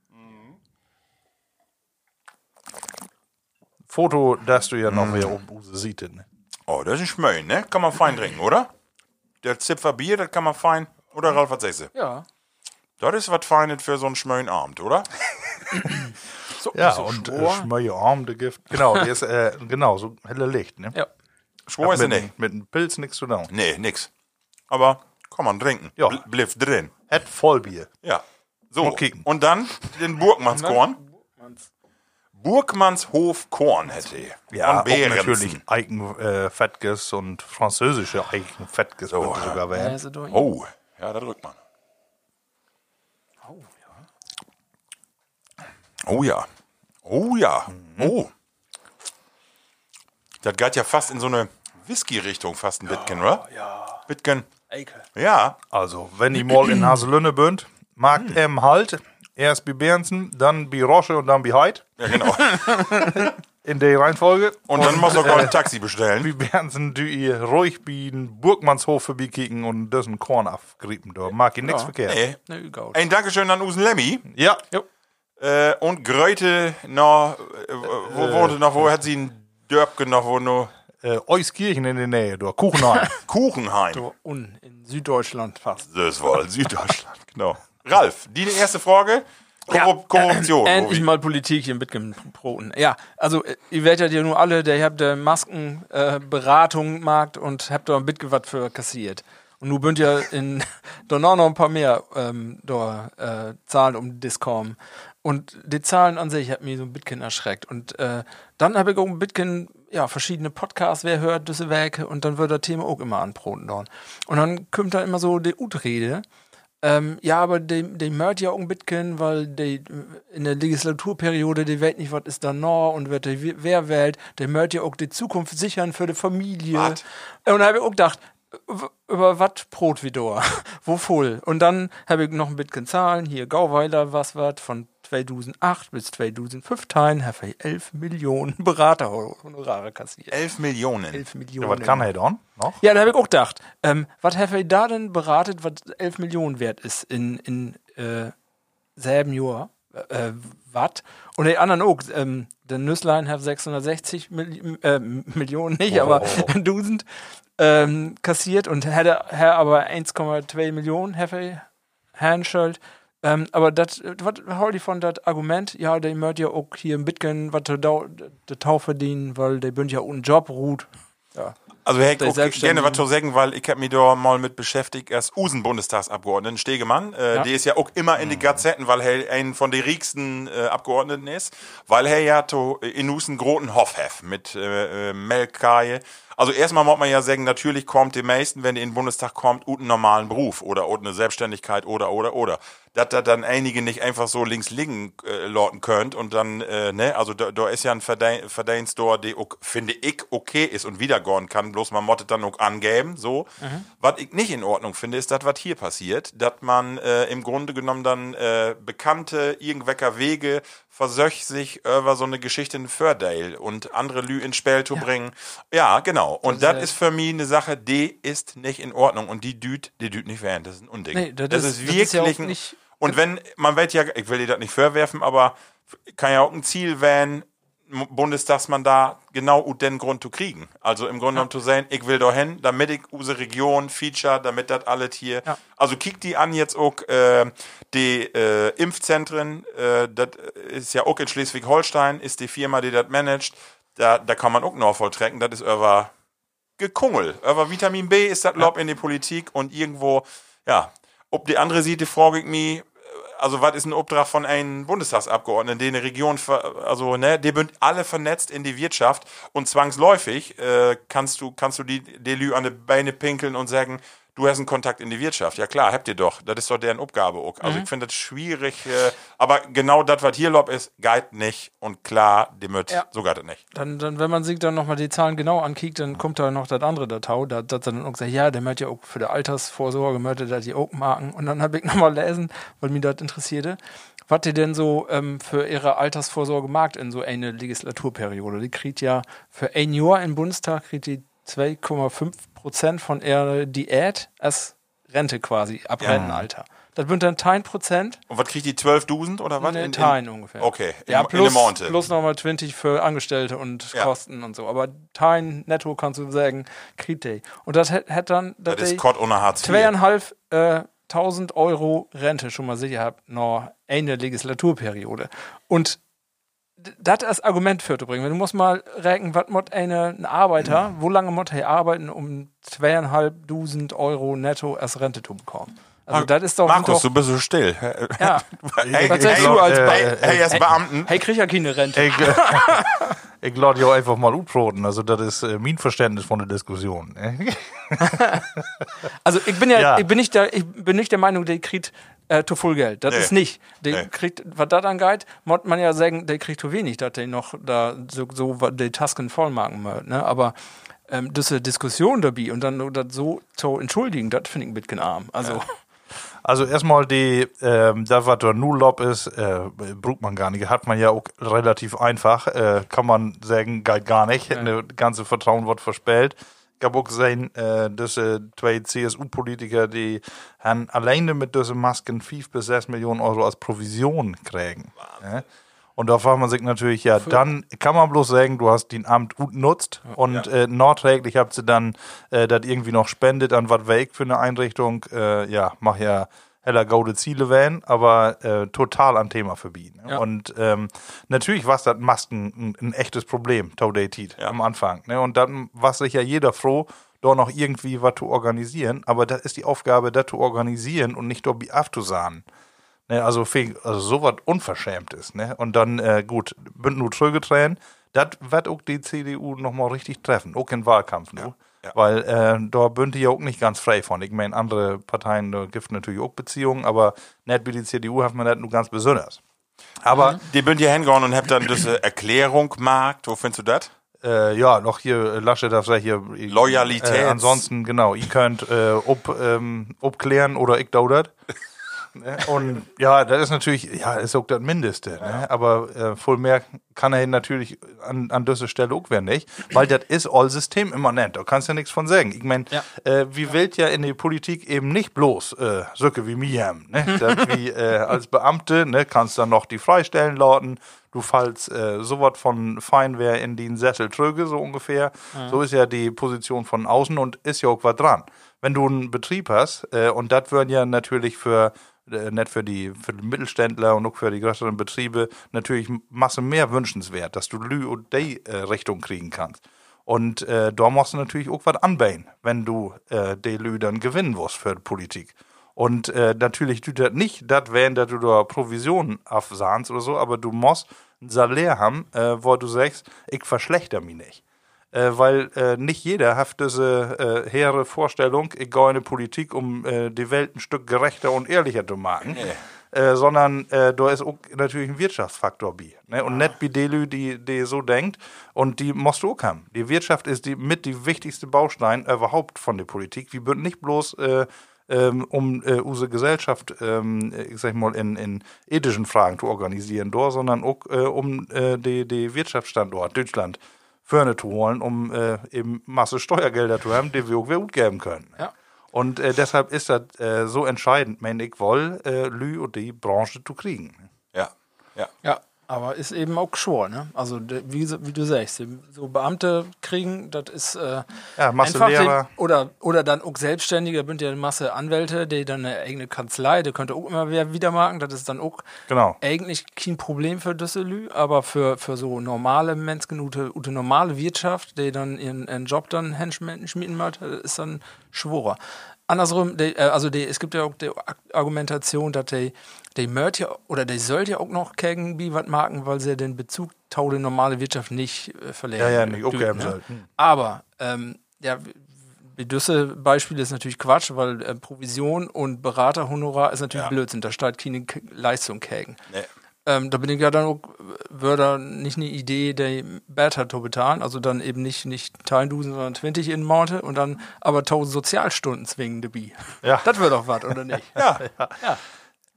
Foto, das du ja noch wer oben Use sieht. Ne? Oh, das ist ein Schmöin, ne? Kann man fein trinken, oder? Der Zipfer Bier, das kann man fein. Oder Ralf, was sagst du? Ja. Das ist was Feines für so einen schmöin Abend, oder? So, Ja, so und äh. Schmöje Arm, der Gift. Genau, die ist, äh, genau, so helle Licht, ne? ja. Schwor ist er mit, nicht. mit einem Pilz nichts zu tun. Nee, nix. Aber kann man trinken. Ja. Bl bliff drin. Het Vollbier. Ja. So. Kicken. Und dann den Burgmannskorn. Burgmannshof Korn hätte. Ja, Behrensen. natürlich Eigenfettges und französische Eigenfettges Oh. könnte sogar werden. Oh, ja, da drückt man. Oh ja. Oh ja. Oh. Das geht ja fast in so eine Whisky-Richtung, fast ein Bitken, oder? Ja. Bitken. Ekel. Ja. Also, wenn ihr mal in Haselünne bünd, mag em halt Erst bei Bernsen, dann bei Rosche und dann bei Heid. Ja, genau. In der Reihenfolge. Und dann musst du auch ein Taxi bestellen. Wie Bernsen, du ihr ruhig bei den Burgmannshof vorbeikicken und das ein Korn abgrieben. Da mag ich nichts verkehrt. Nee. Ne, egal. Ein Dankeschön an Usen Lemmy. Ja. Äh, und Gröte noch, äh, wo wurde noch, wo hat sie ein Dörbke noch, wo nur Äh, Euskirchen in der Nähe, da Kuchenheim. Kuchenheim. So, un, in Süddeutschland fast. Das war in Süddeutschland, genau. Ralf, die erste Frage. Korrup Korruption. Äh, endlich mal Politik hier mitgebroten. Ja, also äh, ihr werdet ja nur alle, der habt der Maskenberatung äh, Beratung Markt und habt da ein bisschen was für kassiert. Und nun bünd ja in da noch noch ein paar mehr ähm, da äh, Zahlen um Discom. Und die Zahlen an sich hat mich so ein bisschen erschreckt. Und äh, dann habe ich auch ein bisschen, ja, verschiedene Podcasts, wer hört diese Werke und dann wird das Thema auch immer anbroten dort. Und dann kommt da immer so die Utrede. Ähm, ja, aber die, die mört ja auch ein bisschen, weil die in der Legislaturperiode, die weiß nicht, was ist da noch und wer, die, wer wählt, der mört ja auch die Zukunft sichern für die Familie. Wat? Und da habe ich auch gedacht, über was Brot wie da? Wo voll? Und dann habe ich noch ein bisschen Zahlen, hier Gauweiler, was wat von 2008 bis 2015 habe ich 11 Millionen Beraterhonorare kassiert. 11 Millionen. 11 Ja, Millionen. was kann er dann noch? Ja, da habe ich auch gedacht, ähm, was habe ich da denn beratet, was 11 Millionen wert ist in, in äh, selben Jahr? Äh, was? Und die anderen auch. Ähm, der Nüsslein hat 660 Milli äh, Millionen, nicht, aber 1000 ähm, kassiert und hätte aber 1,2 Millionen Heffe Handschuld. Ähm, aber das, was hol ich von das Argument? Ja, der möchte ja auch hier ein bisschen was der Tau verdienen, weil der bünd ja ohne Job ruht. Ja. Also Herr, Der okay, gerne was zu sagen, weil ich habe mich da mal mit beschäftigt, als Usen-Bundestagsabgeordneten Stegemann. Äh, Ja. Der ist ja auch immer in die Gazetten, weil er ein von den riechsten äh, Abgeordneten ist, weil er ja to, in Usen großen Hof hat mit äh, äh, Melkkaje. Also erstmal muss man ja sagen, natürlich kommt die meisten, wenn die in den Bundestag kommt, einen normalen Beruf oder eine Selbstständigkeit oder oder oder. Dass da dann einige nicht einfach so links liegen äh, lorten könnt und dann, äh, ne, also da, da ist ja ein Verdein- Verdienst da, der finde ich okay ist und wiedergehen kann, bloß man mottet dann auch angeben, so. Was ich nicht in Ordnung finde, ist das, was hier passiert, dass man äh, im Grunde genommen dann äh, bekannte irgendwelcher Wege versöch sich über so eine Geschichte in Fördale und andere Lü ins Spiel zu bringen. Ja, genau. Und das, ist, äh, ist für mich eine Sache, die ist nicht in Ordnung und die düht, die düht nicht während. Das ist ein Unding. Nee, das ist- das wirklich ist ja ein, und wenn, man wird ja, ich will dir das nicht vorwerfen, aber kann ja auch ein Ziel werden, M- Bundestagsmandat genau aus den Grund zu kriegen. Also im Grunde genommen zu sagen, ich will dahin, damit ich unsere Region feature, damit das alles hier. Ja. Also kick die an jetzt auch äh, die äh, Impfzentren, äh, das ist ja auch in Schleswig-Holstein, ist die Firma, die das managt. Da, da kann man auch noch volltrecken, das ist über Gekungel. Über Vitamin B ist das Lob in die Politik und irgendwo, ja, ob die andere Seite frage ich mich, also was ist ein Obdrach von einem Bundestagsabgeordneten, den eine Region, also ne, die sind alle vernetzt in die Wirtschaft und zwangsläufig äh, kannst du kannst du die Delü an die Beine pinkeln und sagen, du hast einen Kontakt in die Wirtschaft. Ja klar, habt ihr doch. Das ist doch deren Aufgabe auch. Also Mhm. ich finde das schwierig, äh, aber genau das, was hier Lob ist, geht nicht und klar, die mit, Ja. so geht es nicht. Dann, dann, wenn man sich dann nochmal die Zahlen genau ankickt, dann kommt da noch das andere Datau, da hat dann auch gesagt, ja, der möchte ja auch für die Altersvorsorge, möchte da die auch marken. Und dann habe ich nochmal lesen, weil mich das interessierte, was die denn so ähm, für ihre Altersvorsorge markt in so eine Legislaturperiode. Die kriegt ja für ein Jahr im Bundestag kriegt die 2,5 Prozent von ihrer Diät als Rente quasi, ab Rentenalter. Das sind dann 10 Prozent. Und was kriegt die 12.000 oder was? In- in- Teilen ungefähr. Okay, in, Ja, in plus, Monte. plus nochmal 20 für Angestellte und Ja. Kosten und so. Aber Teilen netto kannst du sagen, kriegt die. Und das hätte hätt dann Das ist Kott ohne Hartz IV. zweieinhalb äh, 1000 Euro Rente schon mal sicher habt, noch eine Legislaturperiode. Und das als Argument für zu bringen. Du musst mal rechnen, was muss eine, ein Arbeiter, wo lange muss er arbeiten, um zweieinhalbtausend Euro netto als Rente zu bekommen? Also, das ist doch. Markus, doch, du bist so still. ja. Hey, Was sagst hey, du als hey, Be- hey, jetzt Beamten. Hey, krieg ja keine Rente. Ich, äh, ich lade ja einfach mal utproten. Also, das ist äh, mein Verständnis von der Diskussion. ne? Also ich bin ja, Ja. ich bin nicht der, ich bin nicht der Meinung, der kriegt äh, zu viel Geld. Das Nee. ist nicht. Der Nee. kriegt, was das angeht, muss man ja sagen, der kriegt zu wenig, dass der noch da so, so die Tasken vollmachen möchte. Ne? Aber ähm, diese Diskussion dabei und dann das so zu entschuldigen, das finde ich ein bisschen arm. Also Also erstmal die, ähm, das was der Nullop ist, äh, braucht man gar nicht. Hat man ja auch relativ einfach. Äh, kann man sagen, galt gar nicht. Ja. Ne ganze Vertrauen wird verspellt. Ich habe auch gesehen, äh, diese zwei CSU-Politiker, die haben alleine mit diesen Masken 5 bis 6 Millionen Euro als Provision kriegen. Ja? Und da fragt man sich natürlich, ja, dann kann man bloß sagen, du hast den Amt gut nutzt und ja. äh, nachträglich habt ihr dann äh, das irgendwie noch spendet an was weg für eine Einrichtung. Äh, ja, mach ja heller gaude Ziele wählen, aber äh, total an Thema verbieten. Ja. Und ähm, natürlich war das Masken ein, ein, echtes Problem, Taudated, ja. am Anfang. Ne? Und dann war sich ja jeder froh, dort noch irgendwie was zu organisieren, aber das ist die Aufgabe, das zu organisieren und nicht dort abzusahen. Ne, also, also so was Unverschämtes. Ne? Und dann, äh, gut, bünd nur zurückgetreten. Das wird auch die CDU nochmal richtig treffen, auch im Wahlkampf. Ja, ja. Weil äh, da bünd die ja auch nicht ganz frei von. Ich meine, andere Parteien, da gibt natürlich auch Beziehungen, aber nicht wie die CDU hat man das nur ganz besonders. Aber. Mhm. Die bünd hier hingehauen und habt dann diese Erklärung gemacht. Wo findest du das? Äh, ja, noch hier, äh, Lasche darf sagen, hier. Loyalität. Äh, ansonsten, genau, ihr könnt äh, ob, ähm, obklären oder ich daudert. Ne? Und ja, das ist natürlich, ja, ist auch das Mindeste. Ne? Aber äh, voll mehr kann er natürlich an, an dieser Stelle auch werden nicht, weil das ist all systemimmanent. Da kannst du ja nichts von sagen. Ich meine, ja. äh, wie wählt ja in der Politik eben nicht bloß äh, Söcke wie mir haben. Ne? wie äh, als Beamte ne, kannst dann noch die freistellen lauten. Du fallst äh, sowas von Feinwehr in den Sessel tröge, so ungefähr. Mhm. So ist ja die Position von außen und ist ja auch was dran. Wenn du einen Betrieb hast, äh, und das würden ja natürlich für nicht für die, für die Mittelständler und auch für die größeren Betriebe natürlich Masse mehr wünschenswert, dass du Lü und die äh, Richtung kriegen kannst. Und äh, da musst du natürlich auch was anbauen, wenn du äh, die Lü dann gewinnen wirst für die Politik. Und äh, natürlich tut das nicht, das wären, dass du da Provisionen aufsahnst oder so, aber du musst ein Salär haben, äh, wo du sagst, ich verschlechter mich nicht äh, weil äh, nicht jeder hat diese äh, hehre Vorstellung, ich gehe in die Politik, um äh, die Welt ein Stück gerechter und ehrlicher zu machen. Nee. Äh, sondern äh, da ist auch natürlich ein Wirtschaftsfaktor bei. Ne? Und ah. nicht wie Delü, die, die so denkt. Und die musst du auch haben. Die Wirtschaft ist die, mit die wichtigste Baustein überhaupt von der Politik. Wir würden nicht bloß äh, ähm, um äh, unsere Gesellschaft, ähm, ich sag mal, in, in ethischen Fragen zu organisieren, dort, sondern auch äh, um äh, die Wirtschaftsstandort Deutschland Förne zu holen, um äh, eben Masse Steuergelder zu haben, die wir auch gut geben können. Ja. Und äh, deshalb ist das äh, so entscheidend, meine ich, wohl, äh, Lü und die Branche zu kriegen. Ja, ja. Ja, aber ist eben auch schwor, ne? Also wie, wie du sagst, so Beamte kriegen, das ist äh, ja, Masse Lehrer. Den, oder, oder dann auch Selbstständige, bünd ja eine Masse Anwälte, die dann eine eigene Kanzlei, die könnte auch immer wieder machen, das ist dann auch genau. eigentlich kein Problem für Düsselü, aber für, für so normale Menschen, ute, ute normale Wirtschaft, die dann ihren, ihren Job dann schmieden möchte, ist dann schworer andersrum, die, äh, also die, es gibt ja auch die Argumentation, dass die, die Mört ja, oder die sollte ja auch noch gegen wie was machen, weil sie den Bezug zu der normale Wirtschaft nicht äh, verlieren. Ja, ja, nicht okay, ne? sollten. Aber, ähm, ja, Düsse Beispiel ist natürlich Quatsch, weil äh, Provision und Beraterhonorar ist natürlich ja. Blödsinn. Da steht keine Leistung gegen. Nee. Ähm, da bin ich ja dann auch, würde nicht eine Idee, der zu bezahlen, also dann eben nicht, nicht 1000, sondern 20 in Monate und dann aber 1000 Sozialstunden zwingen, dabei. Ja. Das wäre doch was, oder nicht? ja. ja. ja.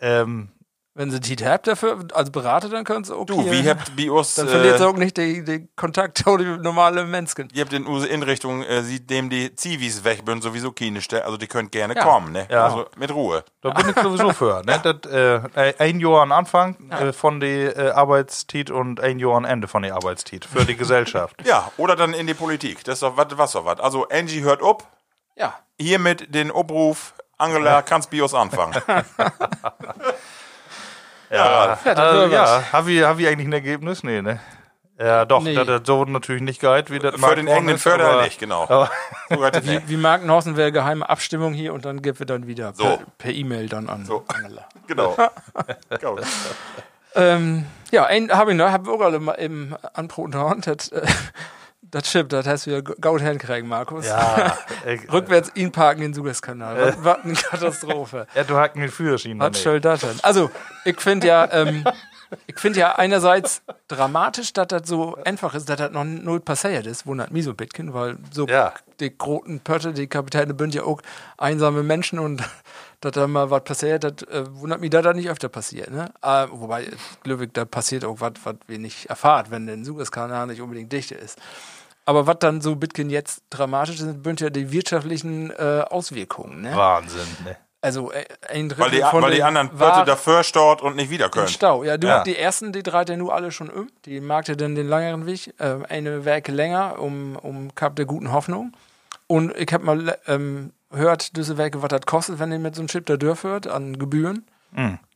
Ähm, wenn sie die habt dafür, als Berater, dann können sie auch. Du, wie habt bei uns. Dann verliert sie äh, auch nicht den, den Kontakt zu den normalen Menschen. Ihr habt in unsere Einrichtung, äh, dem die Zivis weg sind, sowieso keine Stelle. Also die könnt gerne ja. kommen, ne? Ja. Also mit Ruhe. Da bin ich sowieso für. Ne? Das, äh, ein Jahr am Anfang ja. äh, von der äh, Arbeitszeit und ein Jahr am Ende von der Arbeitszeit. Für die Gesellschaft. Ja, oder dann in die Politik. Das ist doch was, was doch was. Also Angie hört ob. Ja. Hiermit den Obruf, Angela, kannst Bios anfangen. Ja, ja, also, ja. Habe ich, hab ich eigentlich ein Ergebnis? Nee, ne? Ja, doch, nee. das hat so natürlich nicht gehalten, wie das Für den engen förderlich, genau. Aber wie, wie Markenhausen wäre geheime Abstimmung hier und dann gibt wir dann wieder so. per E-Mail dann an. So. genau. ähm, ja, habe ich noch, habe ich auch alle mal im Anproton, das, äh, das stimmt, das heißt wir Gaut hinkriegen, Markus. Ja. Ich, Rückwärts ihn parken in den Suezkanal. Was, was eine Katastrophe. ja, du hacken den Führerschein. Was soll das denn? Also, ich finde ja, ähm, ich finde ja einerseits dramatisch, dass das so einfach ist, dass das noch null passiert ist, wundert mich so ein bisschen, weil so ja. die großen Pötte, die Kapitäne sind ja auch einsame Menschen und dass da mal was passiert, das äh, wundert mich, dass das nicht öfter passiert. Ne? Äh, wobei, glücklich, da passiert auch was, was wir nicht erfahren, wenn der Suezkanal nicht unbedingt dicht ist. Aber was dann so Bitcoin jetzt dramatisch ist, sind ja die wirtschaftlichen äh, Auswirkungen. Ne? Wahnsinn, ne? Also äh, ein Drittel Weil die, von weil die anderen Leute dafür stort und nicht wieder können. Stau. Ja, du, Ja. die ersten, die dreht ja nur alle schon um. Die mag ja dann den längeren Weg, äh, eine Werke länger, um, um Kap der guten Hoffnung. Und ich habe mal ähm, gehört, diese Werke, was das kostet, wenn ihr mit so einem Chip da durchführt, an Gebühren.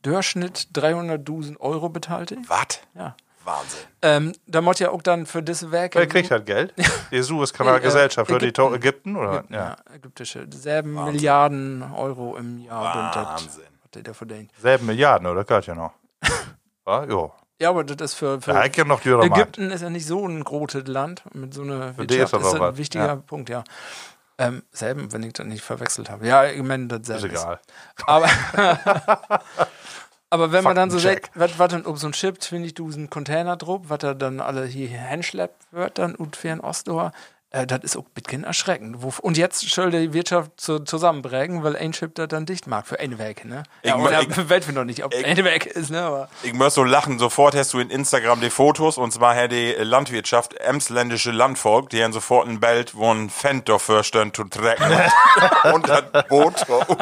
Durchschnitt 300.000 Euro beteiligt. Was? Ja. Wahnsinn. Ähm, da muss ja auch dann für diese Werke. Wer kriegt halt Geld? Die Suezkanalgesellschaft äh, für die Ägypten. To- Ägypten, oder? Ja, Ja. ägyptische. Selben Milliarden Euro im Jahr. das, Wahnsinn. Was die da verdienen. Selben Milliarden, oder? Gehört ja noch. Ja, jo. Ja, aber das ist für, für Ja, noch die Markt. Ägypten ist ja nicht so ein großes Land mit so einer Für die Wirtschaft. ist Das ist aber ein was, wichtiger ja. Punkt, ja. Ähm, selben, wenn ich das nicht verwechselt habe. Ja, ich meine, das Ist selbe egal. Aber, aber wenn man dann so sagt, was, was denn, ob so ein Chip 20.000 Container drauf, was da dann alle hier hinschleppt wird, dann und für ein Ostdoor, äh, das ist auch ein bisschen erschreckend. Und jetzt soll die Wirtschaft zu, zusammenbringen, weil ein Chip da dann dicht mag für eine Werke, ne? Ja, Ich- oder ich- weiß wir noch nicht, ob ich- eine Werke ist, ne? Aber Ich muss so lachen, sofort hast du in Instagram die Fotos und zwar hat die Landwirtschaft, emsländische Landvolk, die haben sofort ein Bild, wo ein Fendt dafür stehen zu trecken und das Boot.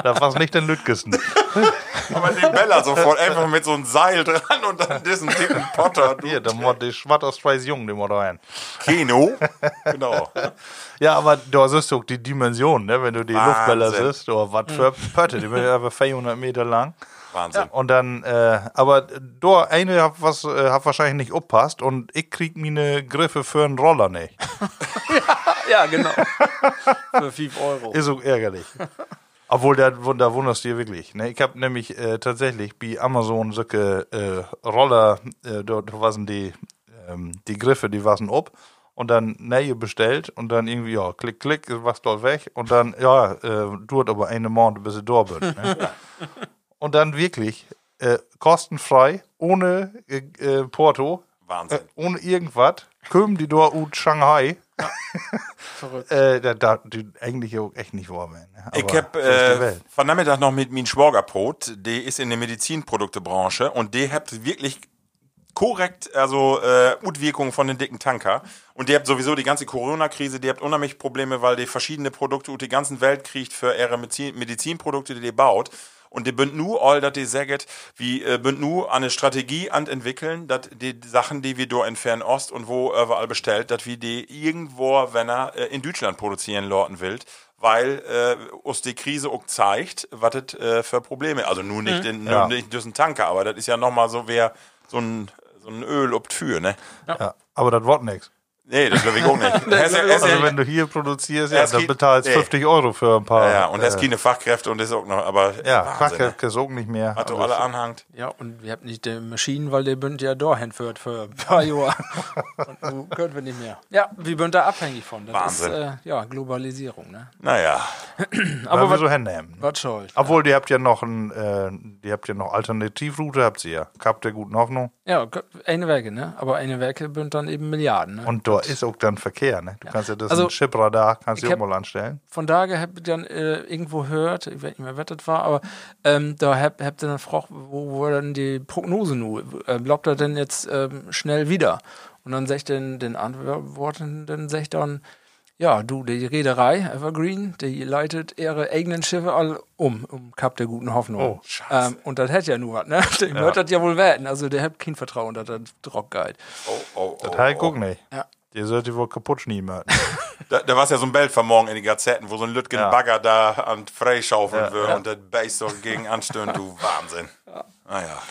Das war's nicht in Lütgessen. Aber den Bella sofort einfach mit so einem Seil dran und dann diesen dicken Potter. Du Hier, da muss die zwei Jungen, die muss rein. Keno. Genau. Ja, aber da siehst du auch die Dimension, ne? wenn du die Wahnsinn. Luftbälle siehst, oder was für Pötte, die sind aber 400 Meter lang. Wahnsinn. Und dann, äh, aber da eine hat was, äh, hat wahrscheinlich nicht uppasst und ich krieg meine Griffe für einen Roller nicht. ja, genau. für 5 Euro. Ist so ärgerlich. Obwohl, da, da wunderst du dir wirklich. Ne? Ich habe nämlich äh, tatsächlich bei Amazon solche äh, Roller, äh, dort waren die, ähm, die Griffe, die waren ob und dann Nähe bestellt und dann irgendwie, ja, klick, klick, was dort weg und dann, ja, äh, dauert aber eine Monat, bis es da bin. Ne? und dann wirklich äh, kostenfrei, ohne äh, äh, Porto, Wahnsinn. äh, ohne irgendwas, kommen die da aus Shanghai. Verrückt. Äh, da, da, die eigentlich auch echt nicht wahr werden. ne? Ich Aber hab so ist die äh, von Nachmittag noch mit meinem Schwagerbrot, die ist in der Medizinproduktebranche und die habt wirklich korrekt, also äh, Utwirkungen von den dicken Tanker. Und die habt sowieso die ganze Corona-Krise, die habt unheimlich Probleme, weil die verschiedene Produkte ut die ganzen Welt kriegt für ihre Medizin Medizinprodukte, die die baut. Und die bünd nu all, dat die sagt, wie äh, bünd nu eine Strategie an entwickeln, dass die Sachen, die wir do in Fernost und wo überall bestellt, dass wir die irgendwo, wenn er äh, in Deutschland produzieren lorten will, weil äh, uns die Krise auch zeigt, was das äh, für Probleme, also nur nicht in Ja. nur nicht durch einen Tanker, aber das ist ja nochmal so wer so ein so ein Öl ob Tür, ne? Ja, aber das wird nichts. Nee, das glaube ich auch nicht. Es- es- Also wenn du hier produzierst, ja, dann bezahlst nee. 50 Euro für ein paar. ja, ja, und das äh, ist keine Fachkräfte und das ist auch noch, aber ja, Wahnsinn, ne? Fachkräfte ist auch nicht mehr. Hat doch alle anhangt. Ja, und wir haben nicht die Maschinen, weil der Bünd ja da hinführt für ein paar Jahre. und nun können wir nicht mehr. Ja, wir sind da abhängig von. Das Wahnsinn. ist äh, ja Globalisierung, ne? Naja, aber Aber wir was, so hinnehmen. was soll? Obwohl, die habt ja noch ein, äh, die habt ja noch Alternativroute, habt ihr ja. Habt ihr guten Hoffnung. Ja, eine Werke, ne? Aber eine Werke sind dann eben Milliarden, ne? Und da ist auch dann Verkehr, ne? Du kannst ja das Also, Chipradar, kannst du ich auch mal anstellen. von daher habt ihr dann äh, irgendwo gehört, ich weiß nicht mehr, was das war, aber ähm, da habt, ihr dann gefragt, wo, wo dann die Prognose nu, äh, glaubt er denn jetzt ähm, schnell wieder? Und dann sagt den, den Antwortenden, sagt dann, ja, du, die Reederei Evergreen, die leitet ihre eigenen Schiffe all um, um Kap der guten Hoffnung. Oh, ähm, und das hätte ja nur was, ne? Der wird das ja wohl werden. Also der hat kein Vertrauen, dass das Druck geht. oh, oh, Das oh, halt oh. guck nicht. Ja. Die sollte wohl kaputt schneiden. Da, da war ja so ein Bild von morgen in die Gazetten, wo so ein Lütgen Ja. Bagger da an freischaufeln Ja. wird und das Base so gegen anstöhnt, du Wahnsinn. Naja.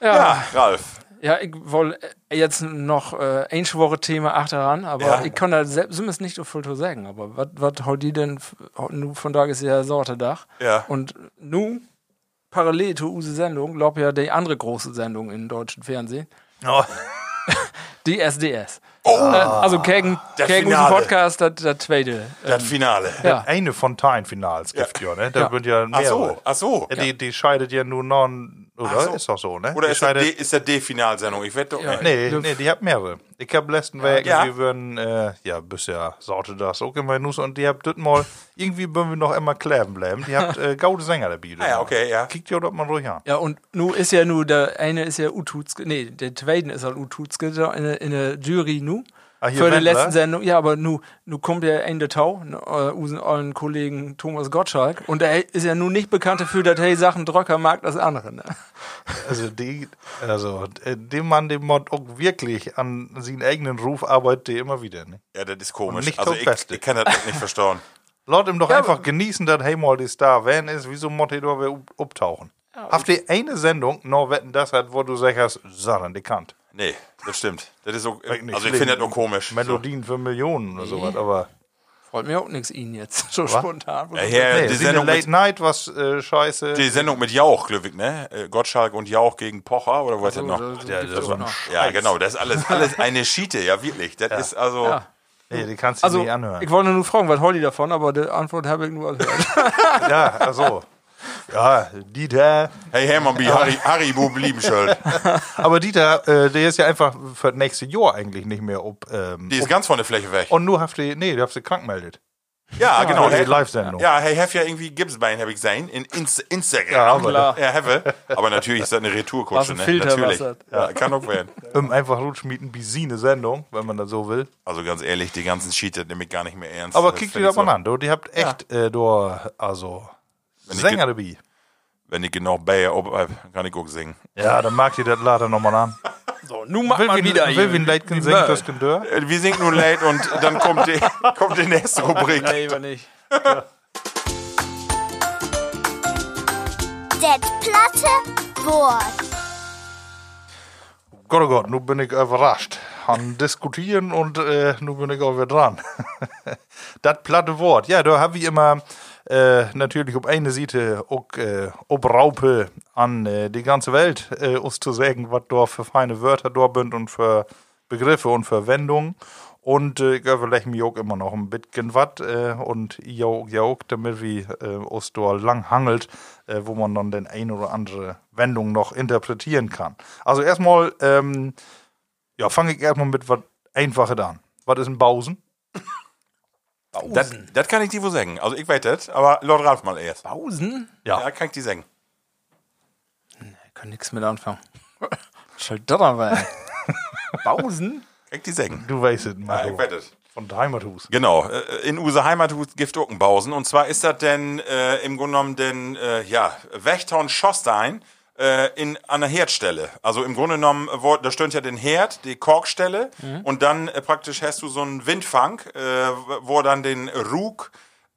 Ja, Ja, Ralf. Ja, ich wollte jetzt noch äh, ein Woche Thema achteran, aber Ja. ich kann da selbst zumindest nicht so viel zu sagen. Aber was was heute die denn nu von da ist ja Sortedach. Ja. Und nu parallel zu use Sendung, glaub ja die andere große Sendung im deutschen Fernsehen, Oh, die SDS. Äh, also gegen, gegen unseren Finale. Podcast, das, das zweite. Das Finale. Ja. eine Fontane-Finals gibt ja, ne? Da Ja. wird ja Ach so, mehrere. ach so. Ja, die, die scheidet ja nur noch Oder? So. Ist doch so, ne? Oder Ich ist das, ist das D-Finalsendung? Ich wette doch Ja. Nee, nee, die habt mehrere. Ich hab letzten Weg, Ja. wir würden, äh, ja, bisher sorte das auch immer Nuss und die habt das mal, irgendwie wollen wir noch immer kleben bleiben. Die habt äh, gaude Sänger dabei. Ah ja, okay, ja. Kickt ja dort mal ruhig an. Ja, und nu ist ja nu, der eine ist ja Ututske, nee, der zweite ist halt Ututske der- in der Jury nu. Hier Für die Wendler? letzten Sendung, ja, aber nu, nu kommt ja ein der Tau, ne, äh, unseren allen Kollegen Thomas Gottschalk, und er ist ja nun nicht bekannt dafür, dass er Sachen dröcker mag als andere, ne? Also, die, also, äh, dem Mann, dem Mod auch wirklich an seinen eigenen Ruf arbeitet, der immer wieder, ne? Ja, das ist komisch. nicht also das ich, ich kann das auch nicht verstauen. Laut ihm doch Ja, einfach genießen, dass hey mal die Star wenn ist, wieso Motte da wir abtauchen. Habt ihr eine Sendung, noch wetten das hat, wo du sagst, Sachen, die kannt. Nee, das stimmt. Das ist auch, Nicht also ich finde das auch komisch. So. Melodien für Millionen oder sowas, aber. Freut mir auch nix ihn jetzt, so spontan. Ja, hier, Nee, die, die Sendung Late mit, Night, was äh, scheiße. die Sendung mit Jauch, Glückwig, ne? Äh, Gottschalk und Jauch gegen Pocher oder was ist das noch? Ja, das ein Ja, genau, das ist alles, alles eine Schiete, ja wirklich. Das ist also. Ja. Nee, die kannst du Also, nicht anhören. ich wollte nur fragen, was Holly davon, aber die Antwort habe ich nur gehört. ja, also. Ja, Dieter. Hey Hermann, wie Harry, Haribo blieben schuld. Aber Dieter, äh, der ist ja einfach für das nächste Jahr eigentlich nicht mehr ob. Ähm, Die ist ganz von der Fläche weg. und nur habt ihr, nee, du habt sie krank meldet. Ja, genau. die Hey, Live-Sendung. Ja, hey, hef ja irgendwie Gipsbein, habe ich gesehen, in Inst Instagram. Ja, aber- Klar. Ja, have. Aber natürlich ist das eine Retourkutsche, ne? Filter, natürlich. Ja, kann auch werden. Um einfach rutschmieten wie sie eine Sendung, wenn man das so will. Also ganz ehrlich, die ganzen Cheater nehme ich gar nicht mehr ernst. Aber kickt ich das mal an, du. Die habt echt, äh, du, also, ich Sänger dabei. Wenn ich genau bei ob, äh, kann ich auch singen. Ja, dann mag ihr das lader nochmal an. So, nun macht Will man wie, wieder will wie ein Leitgen singt, Möll. dasGendör? Äh, Wir singen nun late und dann kommt die, kommt die nächste Rubrik. Nee, aber nicht. Det platte Wort. Gott, oh Gott, nun bin ich überrascht. An diskutieren und äh, nun bin ich auch wieder dran. das platte Wort. Ja, da habe ich immer natürlich auf eine Seite auch äh, Obraupe an äh, die ganze Welt, äh, uns zu sagen, was da für feine Wörter da sind und für Begriffe und Verwendungen. Und äh, ich überlege mich auch immer noch ein bisschen was äh, und ich auch, damit wir äh, uns da lang hangelt, äh, wo man dann den ein oder andere Wendung noch interpretieren kann. Also erstmal, ähm, ja, fange ich erstmal mit was Einfaches an. Was ist ein Bausen? Das, das kann ich dir wohl sagen. Also ich weiß das, aber Lord Ralf mal erst. Pausen? Ja, kann ich dir sagen. Ich kann nichts mit anfangen. Schall das aber. Pausen? Kann ich dir sagen. Du weißt es, Ja, Marco. ich weiß das. Von der Heimathus. Genau, äh, in Use Heimat gibt Ockenbausen. Und zwar ist das denn äh, im Grunde genommen den, äh, ja, Wächtern Schostein äh, in, an der Herdstelle. Also im Grunde genommen, äh, wo, da stöhnt ja den Herd, die Korkstelle. Und dann äh, praktisch hast du so einen Windfang, äh, wo er dann den Rug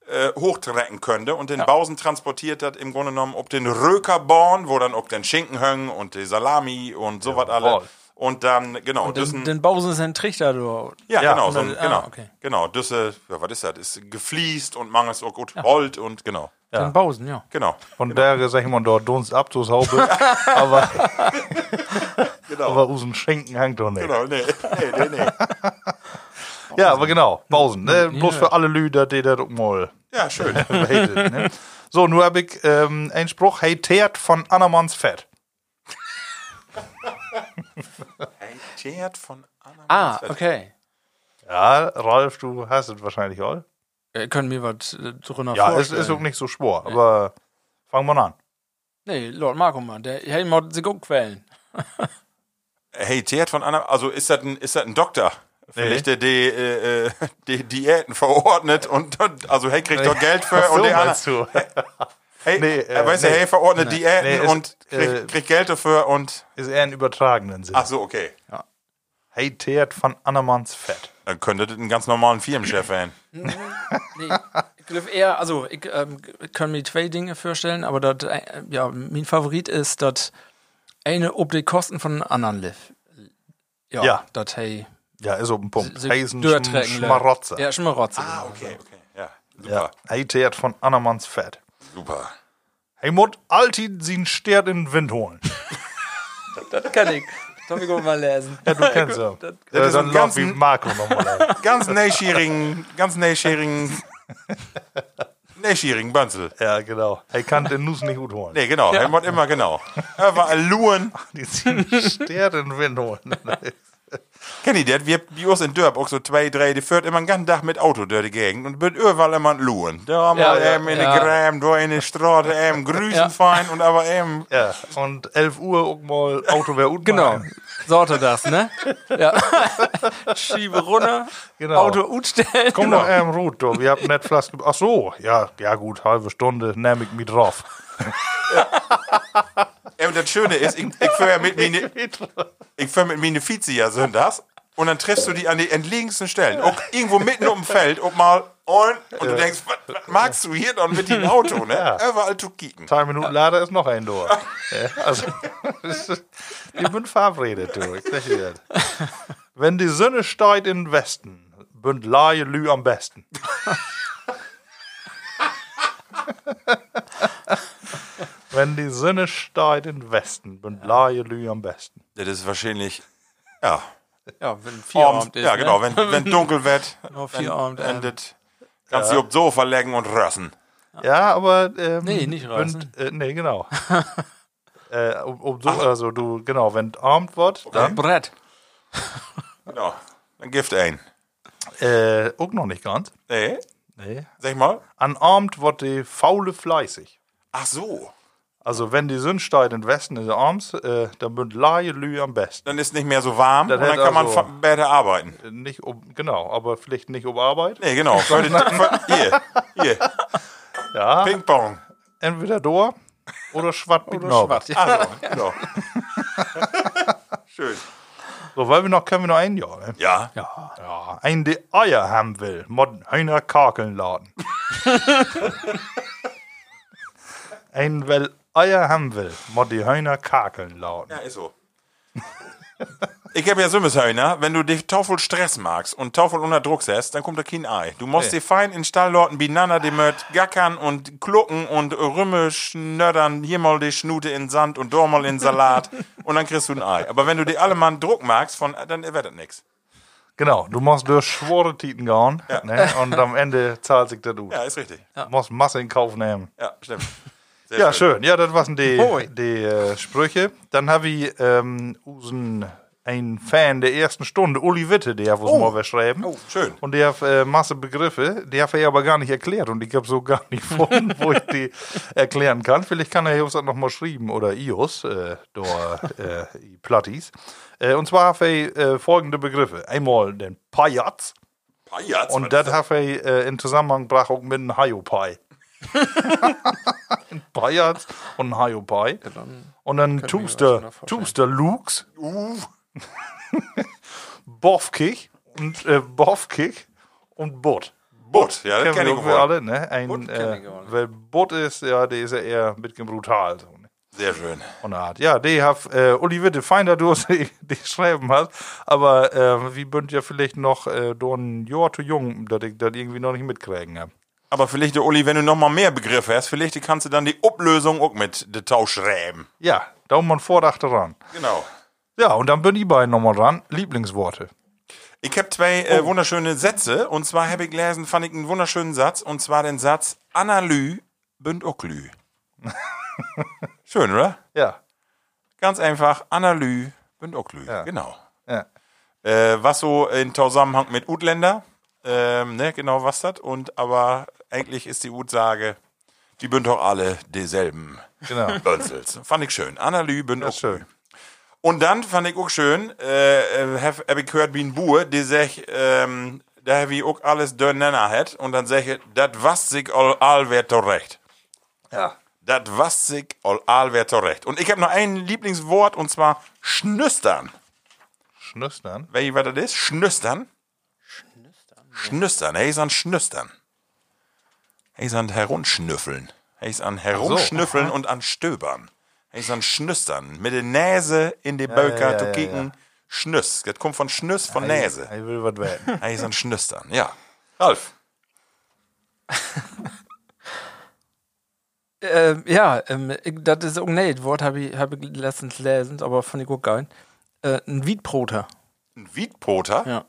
äh, hochtrecken könnte und den Bausen transportiert hat im Grunde genommen ob den Rökerborn, wo dann auch den Schinken hängen und die Salami und sowas alle. Jawohl. Und dann, genau, Den, Düssen, den Bausen ist ein Trichter, du. ja, Ja, genau, und so dann- ein, ah, genau, okay. genau, Düsse, ja, was ist das? Ist gefliest und mangels auch gut Holt und genau, Den Bausen, ja. genau. Von der, sag ich mal, dort Dunst ab, so Haube. aber, aber aus dem Schenken hängt doch nicht. Genau, nee, nee, nee, nee. Ja, aber genau, Bausen. Ne? Bloß für alle Lüder, die das mal Ja, schön. weitet, ne? So, nur habe ich ähm, einen Spruch, hey, teert von Annermanns Fett. Tjert von Anna. Ah, okay. Ja, Ralf, du hast es wahrscheinlich auch. Äh, können mir was äh, drunter Ja, es ist auch nicht so schwer, aber fangen wir an. Nee, Lord Marco, Mann, der hält mal sich auch quälen. Hey, Tjert von Anna, also ist das ein, ist das ein Doktor? Vielleicht der die, äh, äh, die Diäten verordnet und, und also hey, kriegt doch Geld für und der andere, du? Hey, Nee, äh, äh, weißt du, nee. hey, verordnet Diäten Nee, ist, und kriegt, äh, kriegt Geld dafür und, Ist eher im übertragenen Sinn. ach so, okay. Hey, teert von Annermanns Fett. Dann könnte das einen ganz normalen Firmenchef sein. Nee, ich glaube eher, also ich ähm, kann mir zwei Dinge vorstellen, aber dat, äh, ja, mein Favorit ist, dass eine ob die Kosten von anderen lief. Ja, Ja. dat hey, Ja, ist dem Punkt. Heisen durchtrecken lässt. Schmarotzer. Ja, Schmarotzer. Ah, okay, okay. Ja, super, Ja, hey, teert von Annermanns Fett. Super. Hey, Mut, Alti, sie einen Stern in den Wind holen. Das kann ich. Das ich auch mal lesen. Ja, du kennst ja. Das Äh, ist dann ein lauf wie Marco nochmal. Ganz nächjährigen, ganz nächjährigen. Neschirigen Bönzel. Ja, genau. Er kann den Nuss nicht gut holen. Nee, genau. Er muss immer genau. Er war ein Luren. Die ziehen Sternenwind holen. Kennt ihr das? Wir bei uns in Dörp auch so zwei, drei, die führt immer einen ganzen Tag mit Auto durch die Gegend und wird überall immer ein Luren. Da mal Ja, ja, eben in ja. die Gräben, da in die Straße, eben grüßen fein und aber eben. ja, und 11 Uhr auch mal Auto wäre unten. Genau. Sorte das, ne? Ja. Schiebe runter, Genau. Auto utstellen. Komm doch eben rot, du. Wir haben nicht Flaschen. Ach so, ja, ja gut, halbe Stunde, nehme ich mich drauf. Ja, und das Schöne ist, ich, ich fahre ja mit meine, ich fahr mit meine Vize ja sonntags und dann triffst du die an die entlegensten Stellen. Auch irgendwo mitten um dem Feld, ob mal und, und du denkst, was, was magst du hier dann mit dem Auto, ne? Ja. Überall zu kicken. Zwei Minuten later ist noch ein Door. ja, also, ich bin verabredet, du. Ich sag. Wenn die Sonne steigt in den Westen, bünd Laie Lü am besten. Wenn die Sonne steigt in den Westen, bünd Laie Lü am besten. Das ist wahrscheinlich, ja. Ja, wenn Feierabend Abend, ist. ja, ne? genau, wenn, wenn dunkel wird, Noch wenn, Feierabend, wenn ähm. das, kannst du auf Sofa legen und rössen. Ja, aber. Ähm, Nee, nicht reißen. Wenn, äh, nee, genau. äh, um, um so, also du, genau, wenn Abend wird, Dann Brett. Genau. Dann Gift ein. äh, auch noch nicht ganz. Nee, Nee. sag mal. An Abend wird die Faule fleißig. Ach so. Also wenn die Sonne steigt in den Westen ist abends, äh, dann bünd Laie Lü am besten. Dann ist nicht mehr so warm Das und dann kann man also- fa- besser arbeiten. Nicht um, genau, aber vielleicht nicht um Arbeit. Nee, genau. Für die- für- Hier, hier. Ja, Ping-Pong. entweder da oder Schwatt mit Oder. Schwatt. Also, genau. Schön. So, weil wir noch, können wir noch ein Jahr. Ne? Ja. Ja, ein, der Eier haben will, mod Hühner kakeln laden. ein, weil Eier haben will, mod die Hühner kakeln laden. Ja, ist so. Ich habe ja Sümmeshöhner, wenn du die Taufel Stress magst und Taufel unter Druck setzt, dann kommt da kein Ei. Du musst die fein in Stallorten Binana, die mit gackern und klucken und Rümme schnödern, hier mal die Schnute in Sand und da mal in Salat und dann kriegst du ein Ei. Aber wenn du die alle mal Druck magst, von, dann wird das nix. Genau, du musst durch schwore Titen gehen ne? und am Ende zahlt sich das gut. Ja, ist richtig. Du musst Masse in Kauf nehmen. Ja, stimmt. Sehr Ja, schön. Ja, das waren die, die äh, Sprüche. Dann habe ich ähm, usen ein Fan der ersten Stunde, Uli Witte, der hat was mal beschreiben. Oh, schön. Und der hat äh, Masse Begriffe, die hat er aber gar nicht erklärt und ich habe so gar nicht gefunden, wo ich die erklären kann. Vielleicht kann er uns das noch mal schreiben oder ios, äh, da, äh, Plattis. Äh, und zwar hat er äh, folgende Begriffe. Einmal den Pajatz Pajatz, und das hat er äh, in Zusammenhang gebracht mit einem Haiopai. ein Pajatz und ein. Und dann tust uns du noch vorstellen. tust du Lux, Boffkick und äh, Boffkick und Butt. Butt. Ja, das kenne ich wir wohl. alle, ne? Ein, kenn äh, ich auch, weil Butt ist, ja, der ist ja eher ein bisschen brutal. So, ne? Sehr schön. Der Art. Ja, die hat äh, Uli Witte, fein, dass du die die geschrieben hast. Aber äh, wie bünd ja vielleicht noch äh, do ein Jahr zu jung, dass ich das irgendwie noch nicht mitkriegen habe. Aber vielleicht, der Uli, wenn du noch mal mehr Begriffe hast, vielleicht kannst du dann die Ablösung auch mit der Tausch schreiben. Ja, da man Vordacht dran. Genau. Ja, und dann bin ich beiden nochmal dran. Lieblingsworte. Ich habe zwei äh, wunderschöne Sätze. Und zwar habe ich gelesen, fand ich einen wunderschönen Satz. Und zwar den Satz, Analy bünd auch Lü. Schön, oder? Ja. Ganz einfach, Analy bünd auch Lü. Ja. Genau. Ja. Äh, was so in Zusammenhang mit Utländer. Ähm, ne, genau was das. Und aber eigentlich ist die Utsage, die bünd doch alle dieselben Genau. Fand ich schön. Analy bünd auch schön. Und dann fand ich auch schön, äh, habe hab ich gehört wie ein Buhr, die sagt, ähm, da wie auch alles durcheinander hat. Und dann sage ich, das was sich all, all wert recht. Ja. Das was sich all, all wert recht. Und ich habe noch ein Lieblingswort und zwar schnüstern. Schnüstern. Weißt du, was das ist? Schnüstern? Schnüstern? Schnüstern. Hey, ist an Schnüstern. Hey, ist an Herumschnüffeln. Hey, ist an Herumschnüffeln und an Stöbern. Hey, ist an Schnüstern. Mit der Nase in die Böker ja, zu ja, kicken. Schnüss. Das kommt von Schnüss, von Nase. Ich will was werden. Hey, ist an Schnüstern. Ja. Ralf. Ähm, ja, ähm, das ist auch nicht. Wort habe ich, hab ich letztens gelesen, aber fand ich auch geil. Äh, ein Wiedbroter. Ein Wiedpoter. Ja.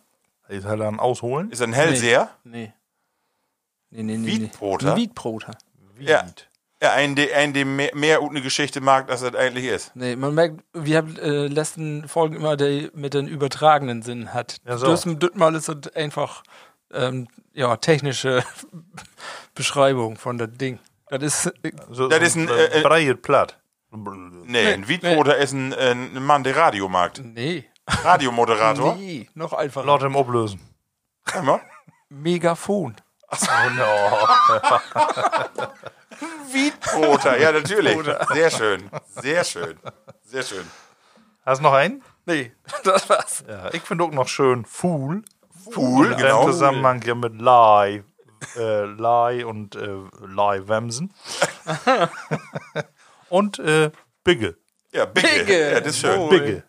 Ist halt dann ausholen. Ist ein Hellseher. Nee. Nee, nee, nee. Wiedbroter? nee. Wiedbroter. Ja. Ja, ein, de- ein dem mehr, mehr eine Geschichte mag, als das eigentlich ist. Nee, man merkt, wir haben äh, letzten Folgen immer der mit den übertragenen Sinn hat. Ja, so. Das Mal ist das einfach ähm, ja, technische Beschreibung von das Ding. Das ist äh, So, Das ist ein, äh, äh, breies Platt. Nee, ein Wiedbroter ist ein, ein Mann, der Radio mag. nee. Radiomoderator. Nee, noch einfacher. Laut im Ablösen. Sag mal. Megafon. Wiedbroter, ja, natürlich. Sehr schön. Sehr schön. Sehr schön. Hast du noch einen? Nee, das war's. Ja, ich finde auch noch schön Fool. Fool, Im genau. Zusammenhang hier mit Lie, äh, Lie und äh, Lie Wemsen. und äh, Bigge. Ja, Bigge. Bigge. Ja, das ist schön. Bigge.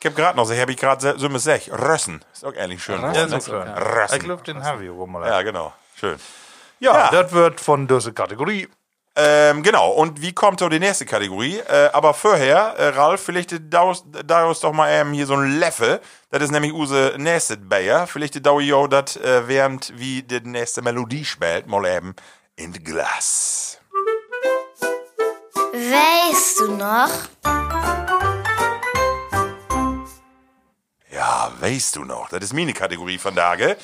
Ja. Ich hab gerade noch, so habe ich gerade so mit sech. Rössen. Ist auch ehrlich schön. Rössen. Ja, geworden, so ne? schön. Rössen. Ich glaube, den haben wir auch mal. Ja, genau. Schön. Ja, Ja. das wird von dieser Kategorie. Ähm, genau, und wie kommt so die nächste Kategorie? Äh, aber vorher, äh, Ralf, vielleicht daraus, daraus doch mal ähm, hier so ein Leffe. Das ist nämlich unsere nächste Bayer. Vielleicht dauert jo das, äh, während wie die nächste Melodie spielt, mal eben in das Glas. Weißt du noch? Ja, weißt du noch, das ist meine Kategorie von Tage.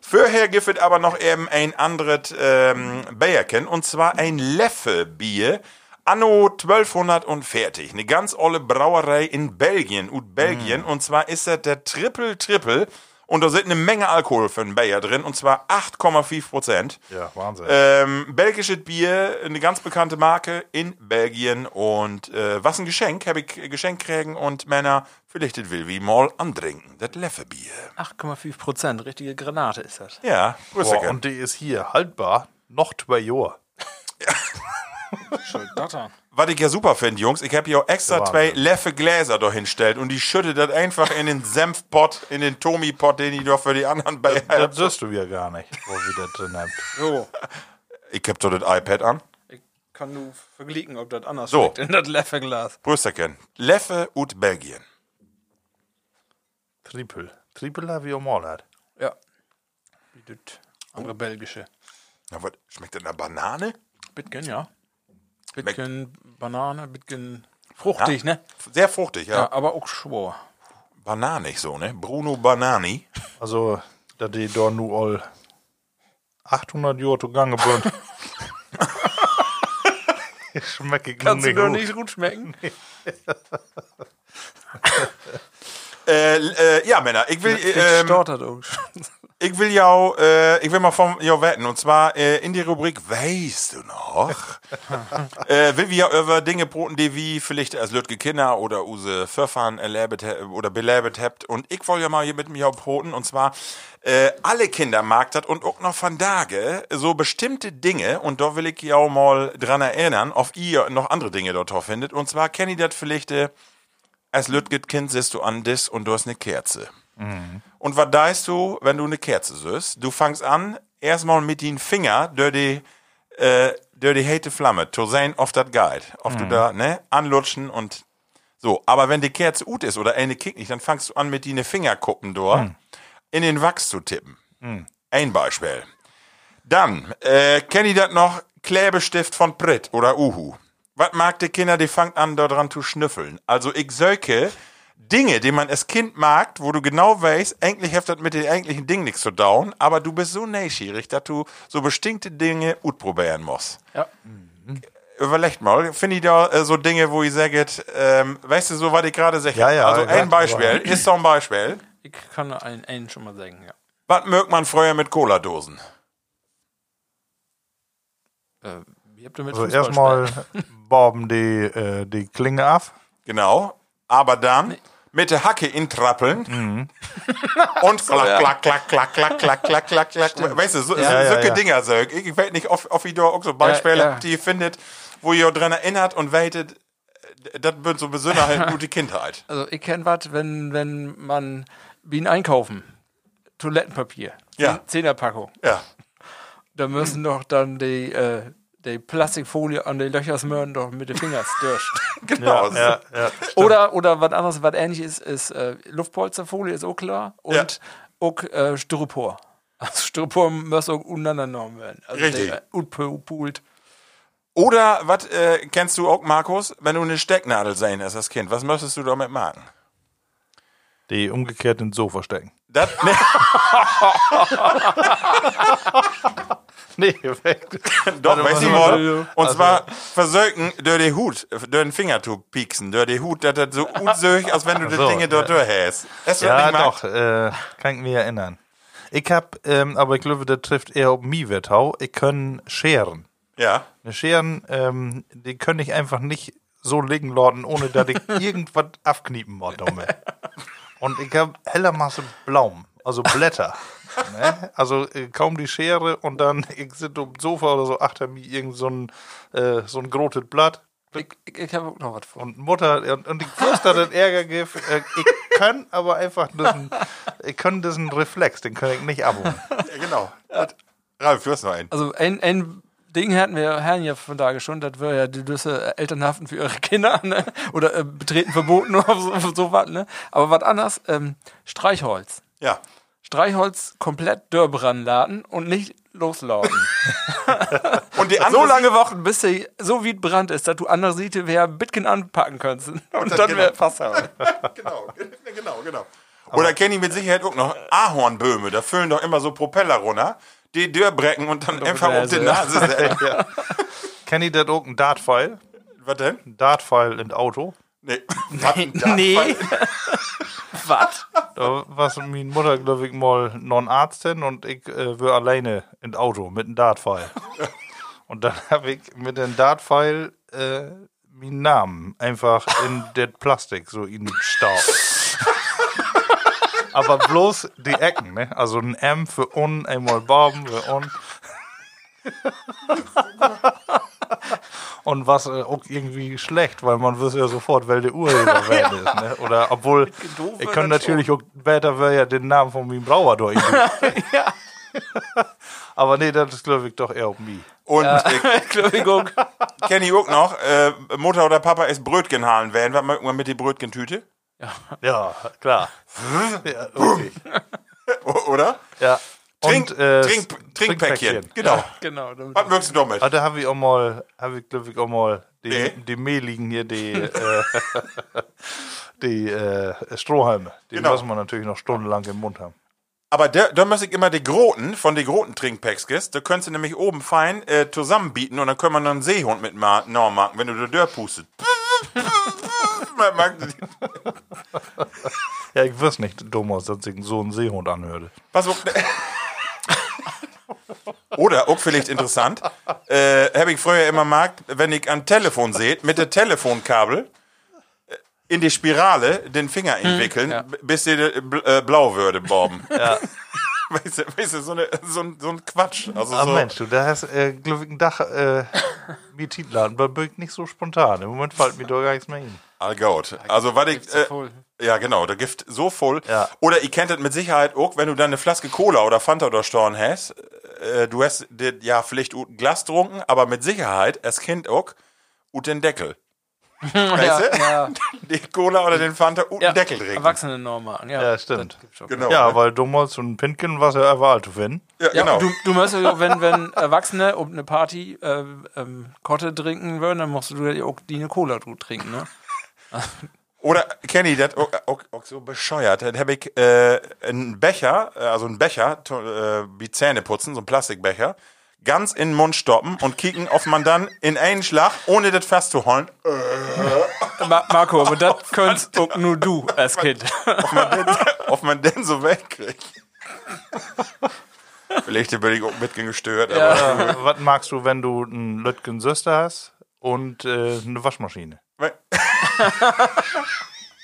Vorher gibt es aber noch eben ein anderes ähm, Bayerken, und zwar ein Leffe-Bier. Anno 1240, eine ganz olle Brauerei in Belgien, ut Belgien, und zwar ist das der Triple Triple, und da sind eine Menge Alkohol für einen Bayer drin, und zwar 8,5 Prozent. Ja, Wahnsinn. Ähm, belgisches Bier, eine ganz bekannte Marke in Belgien. Und äh, was ein Geschenk, habe ich Geschenk kriegen und Männer, vielleicht das will wie mal antrinken. Das Leffe-Bier. 8,5 Prozent, richtige Granate ist das. Ja, Grüße Boah, und die ist hier haltbar noch zwei Jahre. Dottern. Was ich ja super finde, Jungs, ich habe hier auch extra zwei Leffe Gläser da hinstellt und die schüttet das einfach in den Senfpott, in den Tomi-Pott, den ich doch für die anderen Bayer Das wirst du ja gar nicht, wo wir das drin haben. So, Ich hab so das iPad an. ich kann nur vergleichen, ob das anders So. schmeckt in das Leffeglas. Prösterken. Leffe ut Belgien. Triple. Triple auch mal. hat. Ja. Wie das andere belgische. Na, was, schmeckt das nach Banane? Bitgen, ja. Bitgen Banane, Bitgen fruchtig, ne? Sehr fruchtig, ja. Ja, aber auch schwor. Bananig so, ne? Bruno Banani. Also, da die da nur all 800 Jahre zugange sind. Schmeckt ich Kannst du doch nicht gut schmecken? Äh, äh, ja, Männer, ich will, Ich ähm. Ich will ja, äh, ich will mal vom ja wetten. Und zwar äh, in die Rubrik Weißt du noch? äh, will wir ja über Dinge broten, die wie vielleicht als Lütge Kinder oder use Verfahren erlebt oder belebt habt und ich wollte ja mal hier mit mir broten. Und zwar äh, alle Kinder mag das und auch noch von Tage so bestimmte Dinge. Und da will ich ja auch mal dran erinnern, ob ihr noch andere Dinge dort findet. Und zwar kennt ihr das vielleicht äh, als Lütget Kind sitzt du an Dis und du hast eine Kerze. Und was deist du, wenn du eine Kerze süßt? Du fangst an, erstmal mit den Finger durch die, äh, durch die hete Flamme zu sehen, ob das geht. Ob du da, ne, anlutschen und so. Aber wenn die Kerze ut ist oder eine kickt nicht, dann fangst du an, mit den Fingerkuppen dort in den Wachs zu tippen. Ein Beispiel. Dann, äh, kennt ihr das noch? Klebestift von Pritt oder Uhu. Was mag die Kinder, die fangen an, da dran zu schnüffeln? Also ich söke Dinge, die man als Kind mag, wo du genau weißt, eigentlich das mit den eigentlichen Dingen nichts zu down, aber du bist so neugierig, dass du so bestimmte Dinge utprobieren musst. Ja. Überlegt mal, finde ich da äh, so Dinge, wo ich sage, ähm, weißt du, so was ich gerade sage. Ja, ja, also ein Beispiel, ist doch ein Beispiel. Ich kann einen, einen schon mal sagen, ja. Was mögt man früher mit Cola-Dosen? Äh, wie habt ihr mit Also erstmal boben die, äh, die Klinge ab. Genau. Aber dann mit der Hacke intrappeln Mhm. und klack, klack, klack, klack, klack, klack, klack, klack, klack. Weißt du, so, so, Ja, ja, solche ja. Dinger, so. Ich, weiß nicht, ob, ob ihr da auch so Beispiele Ja, ja. die findet, wo ihr dran erinnert und weitet, das wird so besonders halt gute Kindheit. Also ich kenne was, wenn, wenn man Bienen einkaufen, Toilettenpapier, Ja. Zehnerpackung, Ja. da müssen doch dann die, äh, die Plastikfolie an die Löcher smören doch mit den Fingern durch. Genau. Ja, ja. oder, oder was anderes, was ähnlich ist, ist äh, Luftpolsterfolie, ist auch klar. Und Ja. auch äh, Styropor. Also Styropor muss auch untereinander genommen werden. Also Richtig. der Utpult. Oder, was äh, kennst du auch, Markus? Wenn du eine Stecknadel sein hast als Kind, was möchtest du damit machen? Die umgekehrt ins Sofa stecken. Das, ne, Nee, weg. doch, Warte, weiß ich warte, wohl. warte. Und zwar versöken durch den Hut, durch den Finger zu pieksen, durch den Hut, dass das so unsöch, als wenn du die so, Dinge dort ja. durch hast. Das Ja, doch, äh, kann ich mich erinnern. Ich hab, ähm, aber ich glaube, das trifft eher auf mich, Wettau. Ich kann scheren. Ja. Eine Scheren, ähm, die können ich einfach nicht so liegen lassen, ohne dass ich irgendwas abkniepen muss. Und ich hab heller Masse Blaum, also Blätter. Ne? Also äh, kaum die Schere und dann, ich sitze auf dem Sofa oder so, achter mir irgend so ein, äh, so ein grotes Blatt. Ich, ich, ich habe auch noch was vor. Und Mutter, und, und ich dass das Ärger gibt. Äh, ich kann aber einfach diesen, ich kann diesen Reflex, den kann ich nicht abholen. ja genau. Und, Ralf, du hast noch einen. Also ein, ein Ding hatten wir Herren ja von da schon, das wäre ja die Düsse Elternhaften für ihre Kinder, ne? Oder äh, betreten verboten oder so, so was, ne? Aber was anders, ähm, Streichholz. Ja. Streichholz komplett dörrbran laden und nicht losladen. Und die so lange Wochen, bis sie so wie Brand ist, dass du andere Siete wer Bitcoin anpacken kannst. Und dann genau. wäre fast aber. genau, genau, genau. Oder kenne ich mit Sicherheit auch noch Ahornböhme, da füllen doch immer so Propeller runter, die Dörrbrecken und dann einfach auf die Nase. Ja. Kennt ihr das auch, ein Dartpfeil? Was denn? Ein Dartpfeil im Auto? Nee. Da? Nee. Was? Da war meine Mutter, glaube ich, mal non Arztin und ich äh, war alleine im Auto mit einem Dartpfeil. und dann habe ich mit dem Dartpfeil äh, meinen Namen einfach in das Plastik so in den Staub. Aber bloß die Ecken, ne? Also ein M für un, einmal Barben für un. Und was äh, auch irgendwie schlecht, weil man wüsste ja sofort, wer der Urheber wer ist. Ne? Oder obwohl, doof ich das natürlich auch später wär ja den Namen von meinem Brauer durch. ja. Aber nee, das ist glaube ich doch eher auf mich. Und ich Glaube ich auch. kenne ich auch noch, äh, Mutter oder Papa ist Brötchen halen werden. Was mögen wir mit die Brötchentüte? Ja, klar. ja, okay. Oder? ja. Trink, Und, äh, Trink, Trinkpäckchen. Genau. Genau. damit- Was möchtest du damit? Ah, da habe ich auch mal, habe ich glaube ich auch mal die, Nee. die mehligen hier, die, äh, die äh, Strohhalme. Die Genau. muss man natürlich noch stundenlang im Mund haben. Aber da, da muss ich immer die Groten von den Groten Trinkpacks. Da könntest du nämlich oben fein äh, zusammenbieten und dann können wir noch einen Seehund mit ma no machen, wenn du die Dörr pustet. Ja, ich wüsste nicht, Thomas, dass ich so einen Seehund anhörte. Was Oder auch vielleicht interessant, äh, habe ich früher immer mag, wenn ich ein Telefon seht, mit dem Telefonkabel äh, in die Spirale den Finger entwickeln, ja. b- bis die äh, bl äh, blau würde, Borben. Ja. weißt, du, weißt du, so, eine, so, ein, so ein Quatsch. Also Ah, so, Mensch, du, da hast, äh, glaube ich, ein Dach, äh, wie Titladen, aber nicht so spontan. Im Moment fällt mir doch gar nichts mehr hin. All gut. Also, was ich. Äh. Ja, genau, der Gift so voll. Ja. Oder ihr kennt das mit Sicherheit auch, wenn du dann eine Flaske Cola oder Fanta oder Storn hast. Äh, du hast dir, ja vielleicht ein Glas trunken, aber mit Sicherheit, als Kind auch, ut den Deckel. Ja, Weißt du? ja. Die Cola oder den Fanta ut ja. den Deckel trinken. Erwachsene normal. Ja, Ja, stimmt. Genau. Ja, ne? weil damals so ein Pinken war ja überall zu finden. ja, Ja, genau. du, du musst ja, wenn, wenn Erwachsene um eine Party äh, ähm, Kotte trinken würden, dann musst du ja auch die eine Cola trinken, ne? Oder Kenny, das auch, auch, auch so bescheuert. Dann habe ich äh, einen Becher, äh, also einen Becher, to- äh, wie Zähne putzen, so ein Plastikbecher, ganz in den Mund stoppen und kicken, ob man dann in einen Schlag, ohne das festzuholen, Ma Marco, aber das könntest auch nur du als Kind. ob man den, ob man den so wegkriegt. Vielleicht bin ich auch mitgestört, aber Ja. Äh, was magst du, wenn du einen Lütgen Süster hast und äh, eine Waschmaschine?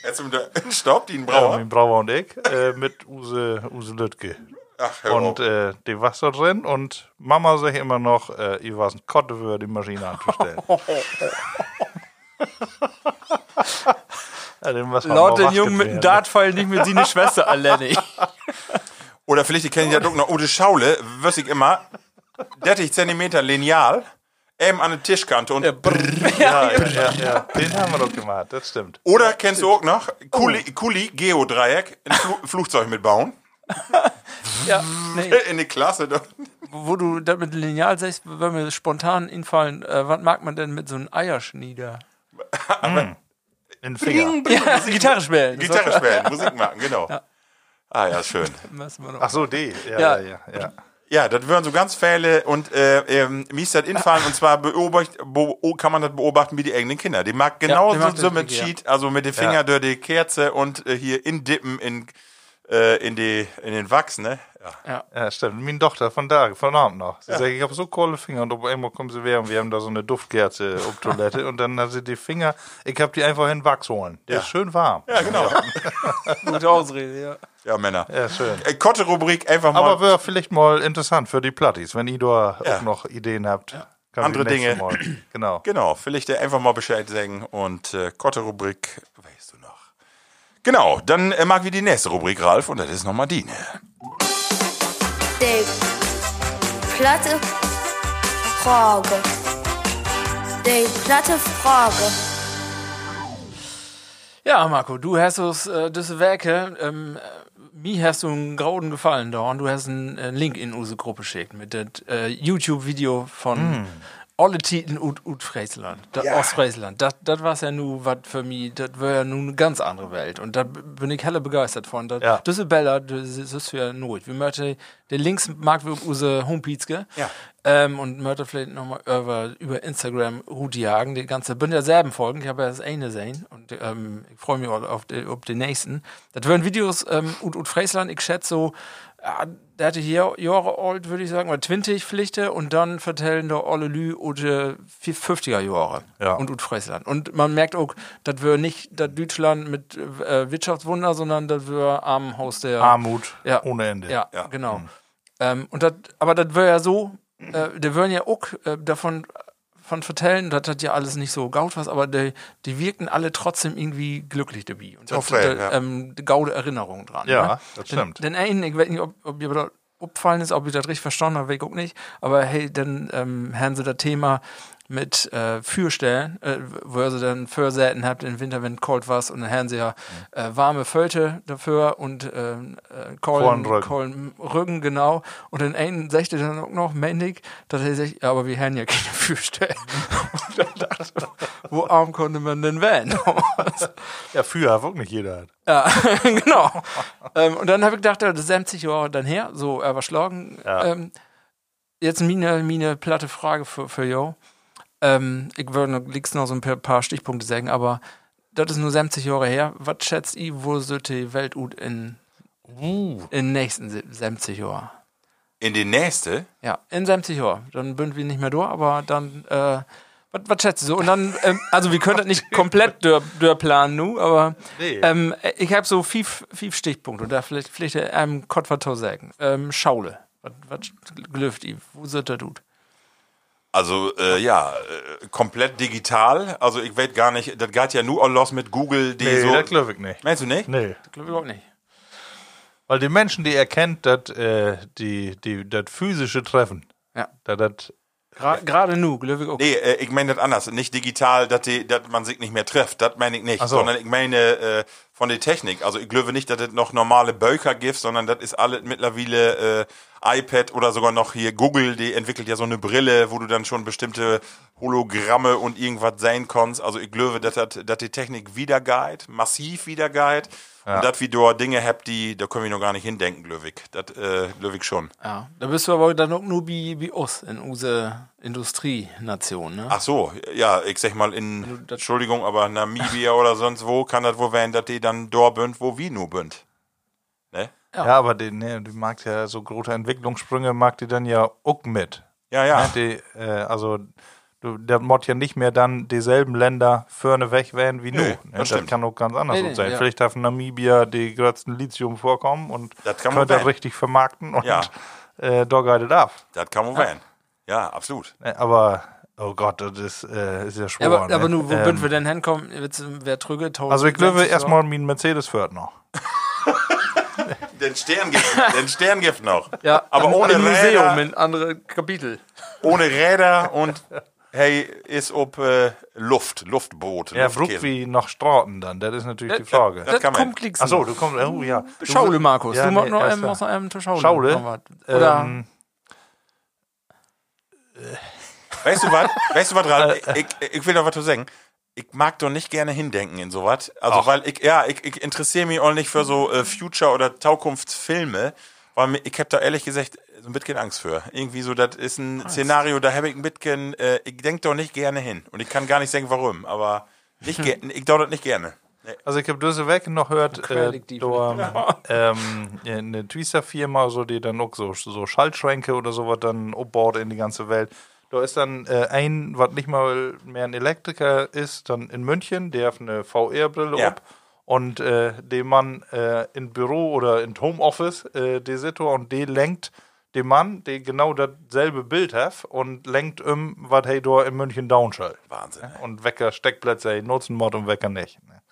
Jetzt mit der Stopp, die ein Ja, Brauer. mein Brauer und ich äh, mit Use, Use Lütke. Ach, hör Und äh, die Wasser drin und Mama sagt immer noch, äh, ich war ein Kotte für die Maschine anzustellen. ja, Laut den Jungen mit dem Dartpfeil nicht mit seine Schwester alleine. Oder vielleicht kenne ich ja doch noch Ute Schaule, wüsste ich immer, 30 Zentimeter Lineal, eben an der Tischkante und Ja, brrr. Ja, ja, ja, ja. Den haben wir doch gemacht, das stimmt. Oder kennst du auch noch Kuli, Kuli Geodreieck, ein Flu Flugzeug mitbauen? Ja, nee, In die Klasse. doch. wo du das mit Lineal sagst, wenn mir spontan infallen, äh, was mag man denn mit so einem Eierschnieder? In den Finger. Ja, Gitarre spielen. Gitarre spielen, Musik machen, genau. Ah ja, schön. Ach so, die. Ja, Ja. ja, ja. Ja. Ja, das wären so ganz Fälle und äh, ähm, mir ist das infallen und zwar beobacht, bo, oh, kann man das beobachten wie die eigenen Kinder. Die mag genau die so, mit wirklich, ja. Cheat, also mit den Finger Ja. durch die Kerze und äh, hier in Dippen in äh, in die in den Wachs, ne? Ja. Ja, stimmt. Meine Tochter von da, von Abend noch. Sie sagt, ich habe so kohle Finger und einmal kommen sie wieder und wir haben da so eine Duftkerze auf Toilette und dann hat sie die Finger, ich habe die einfach in Wachs holen. Der ist schön warm. Ja, genau. Gute Ausrede, ja. Ja, Männer. Ja, schön. Äh, Kotte-Rubrik einfach mal. Aber wäre vielleicht mal interessant für die Plattis, wenn ihr da Ja. auch noch Ideen habt. Kann Andere Dinge. Mal. Genau. Genau, vielleicht einfach mal Bescheid sagen und äh, Kotte-Rubrik, weißt du noch. Genau, dann äh, mag wir die nächste Rubrik, Ralf, und das ist nochmal die. Ne? Die platte Frage. Die platte Frage. Ja, Marco, du hast uns äh, diese Werke, ähm, äh, mir hast du einen grauen Gefallen da und du hast einen äh, Link in unsere Gruppe geschickt mit dem äh, YouTube-Video von alle Titen ut, ut Friesland, da, aus Friesland. Das, das war ja nu was für mich, das war ja nun eine ganz andere Welt und da bin ich helle begeistert von. Das, Ja. das ist Bella, das ist für Not. Wir möchten den Links mag wir auf unsere Homepage, gell? Ja. Ähm, und möchte vielleicht nochmal über, über Instagram Rudi jagen. Die ganze, bin ja selben Folgen, ich habe ja das eine gesehen und ähm, ich freue mich auch auf die, auf die nächsten. Das wären Videos ähm, und, und Friesland, ich schätze so, ja, der hatte hier Jahre alt, würde ich sagen, oder 20 Pflichte und dann vertellen da alle Lü oder 50er Jahre Ja. und und Friesland. Und man merkt auch, dass wir nicht das Deutschland mit äh, Wirtschaftswunder, sondern dass wir am Haus der Armut Ja. ohne Ende. ja, Ja. genau. Ähm, und dat, aber das wäre ja so, äh, der würden ja auch äh, davon von vertellen, das hat ja alles nicht so gaut was, aber die, die wirkten alle trotzdem irgendwie glücklich dabei. Und Das wär, die, ja. ähm, die gaude Erinnerung dran. Ja, ne? das Denn- stimmt. Denn einen, ich weiß nicht, ob, ob ihr da aufgefallen ist, ob ich das richtig verstanden habe, ich auch nicht, aber hey, dann ähm, haben sie das Thema mit äh, Fürstellen, äh, wo ihr sie dann Försäten habt im Winter, wenn kalt war und dann haben sie ja äh, warme Fölte dafür und äh, äh, Kohlen. Kohlenrücken, genau. Und dann einen sagte dann auch noch männlich, dass er sagt, ja, aber wir haben ja keine Fürstellen. und dann dachte ich, wo arm konnte man denn werden? Ja, früher hat wirklich jeder. hat. Ja, genau. ähm, und dann habe ich gedacht, das ist 70 Jahre dann her, so er war schlagen. Ja. Ähm, jetzt meine, meine platte Frage für, für Jo. Ähm, ich würde noch, liegst noch so ein paar, Stichpunkte sagen, aber das ist nur 70 Jahre her. Was schätzt ihr, wo sollte die Welt ut in, in den nächsten se- 70 Jahren? In die nächste, Ja, in 70 Jahren. Dann bünden wir nicht mehr durch, aber dann, äh, was, was schätzt du so? Und dann, ähm, also wir können das nicht komplett durch, durchplanen, nu, aber Nee. ähm, ich habe so fünf, fünf Stichpunkte und da vielleicht, vielleicht einem Kottvertau sagen. Ähm, Schaule. Was, was gelüft ihr? Wo sind der Dude? Also äh, ja, äh, komplett digital. Also ich weiß gar nicht, das geht ja nur all los mit Google, die Nee, so. das glaube ich nicht. Meinst du nicht? Nee. Glaube ich auch nicht. Weil die Menschen, die erkennt, dass äh, die, die, das physische Treffen, Ja. dass das Gra- Gerade nu, glaube ich auch. Nee, äh, ich meine das anders. Nicht digital, dass man sich nicht mehr trifft. Das meine ich nicht. So. Sondern ich meine äh, von der Technik. Also ich glaube nicht, dass es noch normale Böker gibt, sondern das ist alles mittlerweile äh, iPad oder sogar noch hier Google, die entwickelt ja so eine Brille, wo du dann schon bestimmte Hologramme und irgendwas sein kannst. Also ich glaube, dass, das- dass die Technik wieder geht, massiv wieder geht. Und dass wir dort Dinge habt, die, da können wir noch gar nicht hindenken, ich. Das äh, ich schon. Ja, da bist du aber dann auch nur wie, wie uns in unsere Industrienation, ne? Ach so, ja, ich sag mal in, das- Entschuldigung, aber Namibia oder sonst wo kann das wohl werden, dass die dann dort bünd, wo wir nur bünd. Ne? Ja, aber die, nee, die mag ja so große Entwicklungssprünge, mag die dann ja auch mit. Ja, ja. Ne, die, äh, also, du, der mod ja nicht mehr dann dieselben Länder vorne weg werden wie Nö, nu. Ne? das Das, stimmt. kann auch ganz anders Nee, nee, sein. ja. Vielleicht darf Namibia die größten Lithium vorkommen und Das kann man könnte werden. richtig vermarkten und Ja. äh, da geht es ab. Das kann man werden. Ja, absolut. Ne, Aber, oh Gott, das ist, äh, ist ja schwer. Ja, aber, ne? aber nu, wo Ähm, würden wir denn hinkommen? Wer trüge? Also, ich glaube erstmal mein Mercedes fährt noch. Den Stern gibt den Stern gibt noch. Ja, aber ohne ein Räder, Museum in andere Kapitel. ohne Räder und hey, ist ob äh, Luft, Luftboot. Ja. Bruck wie nach Straten dann, das ist natürlich die Frage. das kann man- kommt klicksen. Achso, du kommst, oh ja. Du- Schaule, Markus. Ja, du musst nee, musst noch einem zur Schaule. Schaule? Oder Ähm, Weißt du was? Weißt du was, Ralf? ich, ich, will noch was zu sagen. Ich mag doch nicht gerne hindenken in sowas. Also, Ach. weil ich, ja, ich, ich interessiere mich auch nicht für so äh, Future- oder Zukunftsfilme, weil ich habe da ehrlich gesagt ein bisschen Angst für. Irgendwie so, das ist ein Szenario, da habe ich ein bisschen, äh, ich denke doch nicht gerne hin. Und ich kann gar nicht sagen, warum, aber nicht ge- ich dauere das nicht gerne. Nee. Also ich habe diese Weg noch gehört, äh, da, ähm, eine Twister-Firma, so, die dann auch so, so Schaltschränke oder sowas dann umbaut in die ganze Welt. Da ist dann äh, ein, was nicht mal mehr ein Elektriker ist, dann in München, der hat eine VR-Brille Ja. ab und äh, den Mann äh, im Büro oder in Homeoffice, äh, der Sitter und der lenkt den Mann, der genau dasselbe Bild hat und lenkt um, was hey in München downschallt. Wahnsinn. ey. Und Wecker Steckplätze hey, nutzen Mod und Wecker nicht. Ne?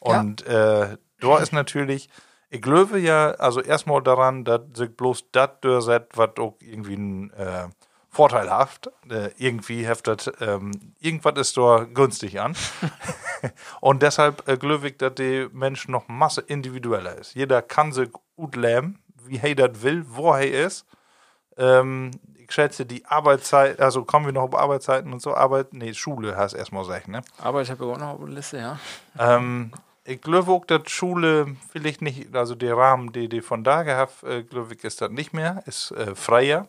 Und äh, da ist natürlich, ich glaube ja, also erstmal daran, dass sich bloß das durchsetzt, was auch irgendwie ein äh, vorteilhaft, äh, irgendwie heftet, ähm, irgendwas ist da günstig an. und deshalb äh, glaube ich, dass die Mensch noch Masse individueller ist. Jeder kann sich gut leben, wie er das will, wo er ist. Ähm, ich schätze, die Arbeitszeit, also kommen wir noch auf Arbeitszeiten und so, Arbeit, nee, Schule heißt erstmal gesagt, ne? Aber ich habe ja auch noch eine Liste, ja. Ähm, ich glaube auch, dass Schule vielleicht nicht, also der Rahmen, den die von da gehabt, äh, glaube ich, ist das nicht mehr, ist äh, freier,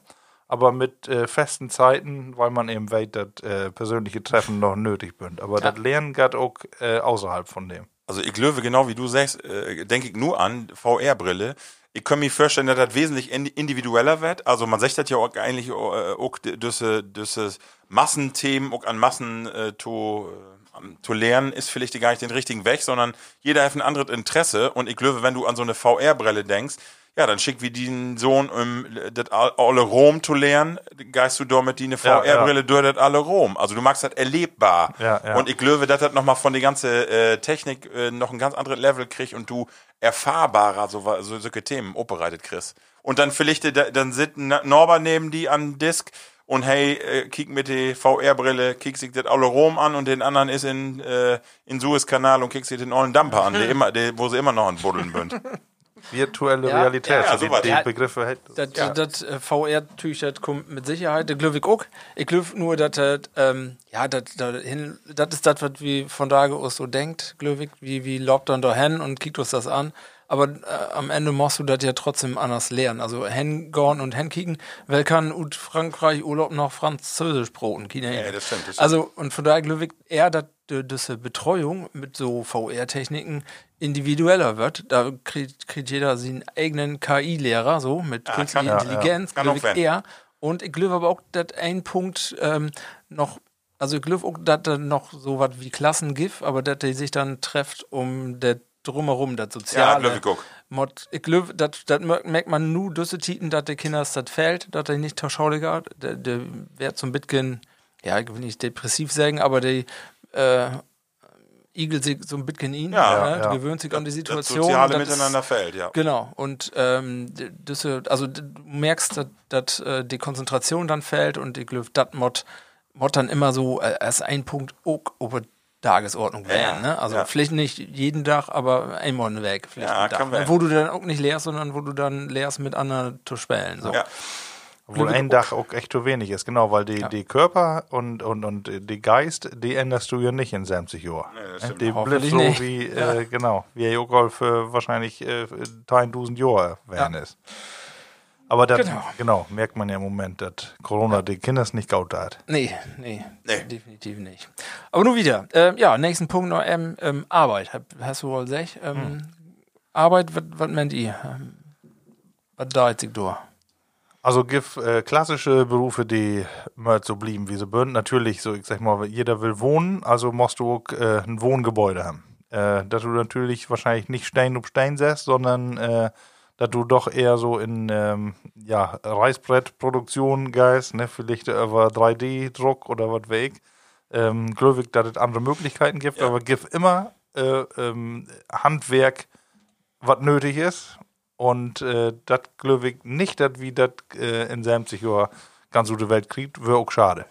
aber mit äh, festen Zeiten, weil man eben weiß, dass äh, persönliche Treffen noch nötig sind. Aber das Lernen geht auch äh, außerhalb von dem. Also ich löwe genau wie du sagst, äh, denke ich nur an VR-Brille. Ich kann mir vorstellen, dass das wesentlich indi- individueller wird. Also man sagt das ja auch eigentlich äh, auch diese, diese Massenthemen auch an Massen äh, zu, äh, zu lernen, ist vielleicht gar nicht den richtigen Weg, sondern jeder hat ein anderes Interesse. Und ich glaube, wenn du an so eine VR-Brille denkst, ja, dann schick wie den Sohn, um das all- alle Rom zu lernen, geist du damit die eine Ja, ja. VR-Brille durch das alle Rom. Also du magst das erlebbar. Ja, ja. Und ich glaube, dass das nochmal von der ganzen äh, Technik äh, noch ein ganz anderes Level kriegst und du erfahrbarer so, so solche Themen operiert kriegst. Und dann vielleicht, dann sitzt Norbert neben die am Disk und hey, äh, kick mit der VR-Brille, kick sich das alle Rom an und den anderen ist in, äh, in Suezkanal und kick sich den ollen Damper an, der immer, der, wo sie immer noch an Buddeln sind. Virtuelle Ja, Realität, ja, so sowas. die, die Ja. Begriffe hält. Das, das äh, VR-Tüch, das kommt mit Sicherheit. Das glaube ich auch. Ich glaube nur, dass das, ähm, ja, das, das, das ist das, was wie von da aus so denkt, glaube ich. Wie, wie lobt dann da hin und kickt uns das an. Aber äh, am Ende musst du das ja trotzdem anders lernen. Also hingorn und hinkicken. Wer kann ut Frankreich Urlaub noch Französisch broten? Ja, das stimmt, das stimmt. Also, und von daher glaube ich eher, dass diese Betreuung mit so VR-Techniken individueller wird. Da kriegt, kriegt jeder seinen eigenen KI-Lehrer, so mit künstlicher kann- Intelligenz, Kann glaube auch ich werden. eher. Und ich glaube aber auch, dass ein Punkt ähm, noch, also ich glaube auch, dass da noch so was wie Klassen gibt, aber dass die sich dann trefft, um das drumherum, das Ja, Soziale. glaub ich auch. Mod, ich glaube, das das mer- merkt man nur durch die Titen, dass die Kinder das fällt, dass die nicht tauschauliger. Der, der wird zum Bitcoin, ja, ich will nicht depressiv sagen, aber die äh, igelt sich so ein bisschen ihn, Ja, ne? ja. Gewöhnt sich an die Das Situation. soziale das ist- Miteinander fällt, ja. Genau, und ähm, das, äh, also du merkst, dass, dass äh, die Konzentration dann fällt und ich glaube, das Mod, Mod dann immer so äh, als ein Punkt auch über Tagesordnung werden. Ne? Also ja. vielleicht nicht jeden Tag, aber einmal Weg. Vielleicht Ja, Tag, ne? Wo du dann auch nicht lehrst, sondern wo du dann lehrst mit anderen zu spielen. So. Ja. Obwohl ein Dach auch echt zu wenig ist, genau, weil die, die Körper und, und, und die Geist, die änderst du ja nicht in 70 Jahren. das stimmt. die bleibt so nicht. wie, äh, genau, wie er auch für wahrscheinlich äh, 1000 Jahre werden ist. Aber das, Genau. genau. merkt man ja im Moment, dass Corona die Kinder es nicht gaut hat. Nee, nee, Nee. definitiv nicht. Aber nur wieder. Ähm, ja, nächsten Punkt noch ähm, ähm, Arbeit. Hast du wohl gesagt? Ähm, Hm. Arbeit, was meint ihr? Ähm, was da jetzt durch? Also gibt äh, klassische Berufe, die mal so blieben, wie sie sind. Natürlich, so ich sag mal, jeder will wohnen, also musst du auch äh, ein Wohngebäude haben. Äh, dass du natürlich wahrscheinlich nicht Stein um Stein setzt, sondern äh, dass du doch eher so in ähm, ja, Reißbrettproduktion gehst, ne? vielleicht über 3D-Druck oder was weg. Ähm, ich, dass es andere Möglichkeiten gibt, Ja. aber gibt immer äh, ähm, Handwerk, was nötig ist. Und äh, das glaube ich nicht, dass wie das äh, in 70 Jahren ganz gute Welt kriegt, wäre auch schade.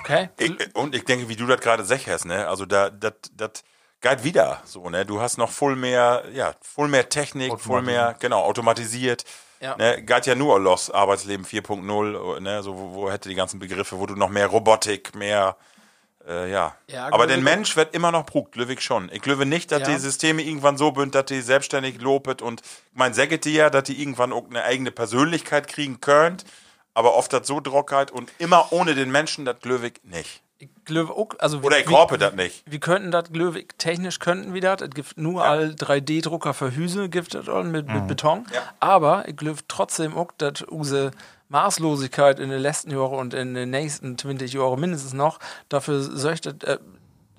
Okay? Ich, und ich denke, wie du das gerade sagst, ne? Also da, das, das geht wieder so, ne? Du hast noch voll mehr, ja, voll mehr Technik, voll mehr, genau, automatisiert. Ja. Ne, geht ja nur los, Arbeitsleben 4.0, ne, so, wo, wo hätte die ganzen Begriffe, wo du noch mehr Robotik, mehr, äh, ja. Ja, Aber den Mensch wird immer noch brugt, Löwig schon. Ich glaube nicht, dass Ja. die Systeme irgendwann so bünd, dass die selbstständig lopet und, ich mein, säget die ja, dass die irgendwann auch eine eigene Persönlichkeit kriegen könnt, aber oft das so Drockheit und immer ohne den Menschen, das Glöwig nicht. Ich glaube auch, also Oder ich hoffe das nicht. Wir könnten das, glaube ich, technisch könnten wir das. Es gibt nur all 3D-Drucker für Hüse, gibt es mit, mit Beton. Ja. Aber ich glaube trotzdem auch, dass unsere Maßlosigkeit in den letzten Jahren und in den nächsten 20 Jahren mindestens noch dafür sorgt, äh,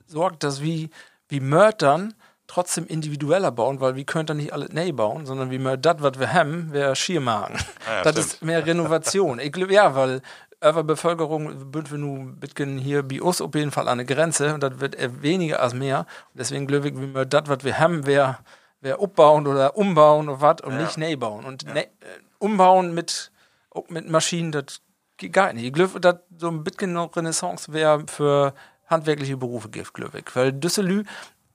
sorgt dass wir, wie Mördern trotzdem individueller bauen, weil wir können dann nicht alles neu bauen, sondern wie wir das, was wir haben, wäre Schiermagen. ja, das stimmt. ist mehr Renovation. ich glaube, ja, weil über Bevölkerung bünd wir nun bisschen hier bei uns auf jeden Fall an der Grenze und das wird weniger als mehr. Und deswegen glaube ich, wie wir das, was wir haben, wäre wär abbauen oder umbauen oder was und nicht neu bauen. Und ne, äh, umbauen mit, auch mit Maschinen, das geht gar nicht. Ich glaube, dass so ein bisschen noch Renaissance wäre für handwerkliche Berufe gibt, glaube ich. Weil Düsselü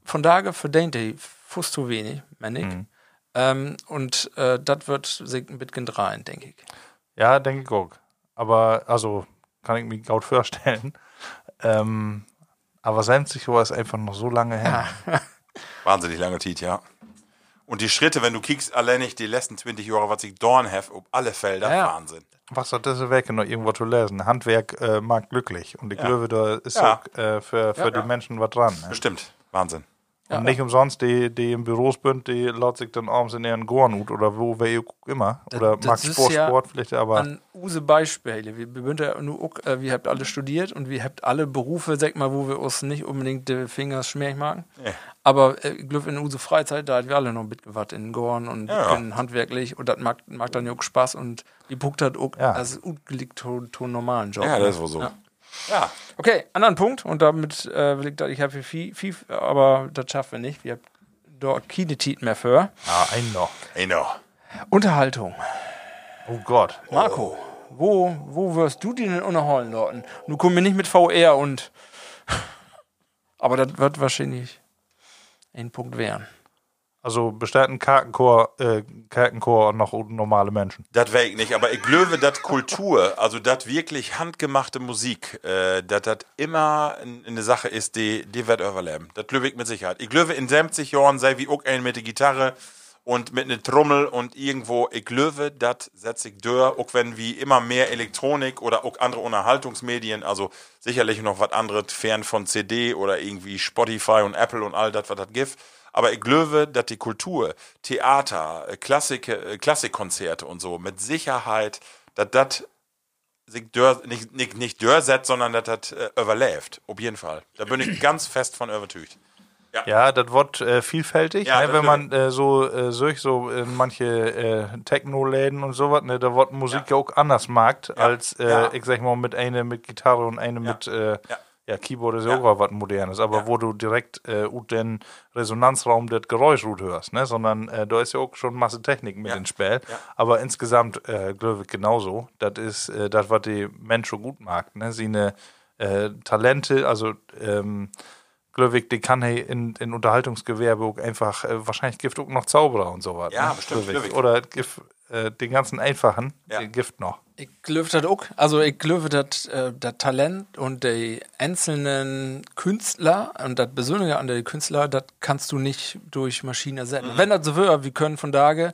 von daher verdient die fast zu wenig, meine ich. Ähm, und äh, das wird sich ein bisschen drehen, denke ich. Ja, denke ich auch. Aber, also, kann ich mir gut vorstellen. Ähm, aber 70 Uhr ist einfach noch so lange her. Wahnsinnig lange Zeit, ja. Und die Schritte, wenn du kiekst, allein nicht die letzten 20 Jahre, was ich dorn have, ob alle Felder, Ja. Wahnsinn. Was hat das weg noch irgendwo zu lesen? Handwerk äh, macht glücklich. Und ich glaube, da ist Ja. auch, äh, für, für die Menschen was dran. Ne? Bestimmt, Wahnsinn. Und nicht umsonst, die, die im Büros sind, die laut sich dann abends in ihren Gornut oder wo, wer auch immer. Oder das mag ist Sport, ja Sport vielleicht, aber. An use Beispiele. Wir, wir, sind ja nur, auch, äh, wir habt alle studiert und wir habt alle Berufe, sag mal, wo wir uns nicht unbedingt die Finger schmierig machen. Ja. Aber äh, glaube, in unsere Freizeit, da hat wir alle noch mitgewatt in Gorn und Ja, ja. können handwerklich und das macht, macht dann ja auch Spaß und die Puckt hat auch Ja. ungelegt to, to normalen Job. Ja, das ist wohl so. Ja. Okay, anderen Punkt und damit äh, will ich, da- ich habe viel, viel, aber das schaffen wir nicht. Wir haben dort keine Tiet mehr für. ah, ein noch. Ey, no. Unterhaltung. Oh Gott. Marco, wo, wo wirst du die denn unterholen dort? Du kommst mir nicht mit VR und. Aber das wird wahrscheinlich ein Punkt werden. Also besteht ein Kartenchor, äh, Kartenchor noch normale Menschen. Das wäre ich nicht, aber ich glaube, dass Kultur, also dass wirklich handgemachte Musik, äh, dass das immer eine Sache ist, die, die wird überleben. Das glaube ich mit Sicherheit. Ich glaube, in 70 Jahren sei wie auch ein mit der Gitarre und mit einer Trommel und irgendwo, ich glaube, das setzt sich durch, auch wenn wie immer mehr Elektronik oder auch andere Unterhaltungsmedien, also sicherlich noch was anderes fern von CD oder irgendwie Spotify und Apple und all das, was das gibt. Aber ich glaube, dass die Kultur, Theater, äh, Klassik, äh, Klassikkonzerte und so mit Sicherheit, dass das sich dör, nicht, nicht, nicht durchsetzt, sondern dass das äh, überlebt. Auf jeden Fall. Da bin ich ganz fest von überzeugt. Ja, das wird äh, vielfältig, Ja, ne, wenn man äh, so äh, durch so in manche Techno-Läden und sowas, ne, da wird Musik ja. auch anders mag, als Ja. ich sag mal mit einer mit Gitarre und eine mit Ja. ja. Keyboard ist ja auch was modernes, aber wo du direkt äh, ut den Resonanzraum das Geräusch ut hörst, ne, sondern äh, da ist ja auch schon Masse Technik mit Ja. ins Spiel, Ja. aber insgesamt äh, glaube ich genauso, das ist äh, das, was die Menschen gut mag, ne, sie eine äh, Talente, also ähm, Glöwig, die kann hey in, in Unterhaltungsgewerbe einfach, äh, wahrscheinlich gibt auch noch Zauberer und so was. Ja, ne? bestimmt, Glöwig. Oder gibt äh, den ganzen einfachen, Ja. den Gift noch. Ich glaube das auch. Also ich glaube, dass äh, das Talent und die einzelnen Künstler und das Besondere an den Künstler, das kannst du nicht durch Maschinen ersetzen. Wenn das so wäre, wir können von daher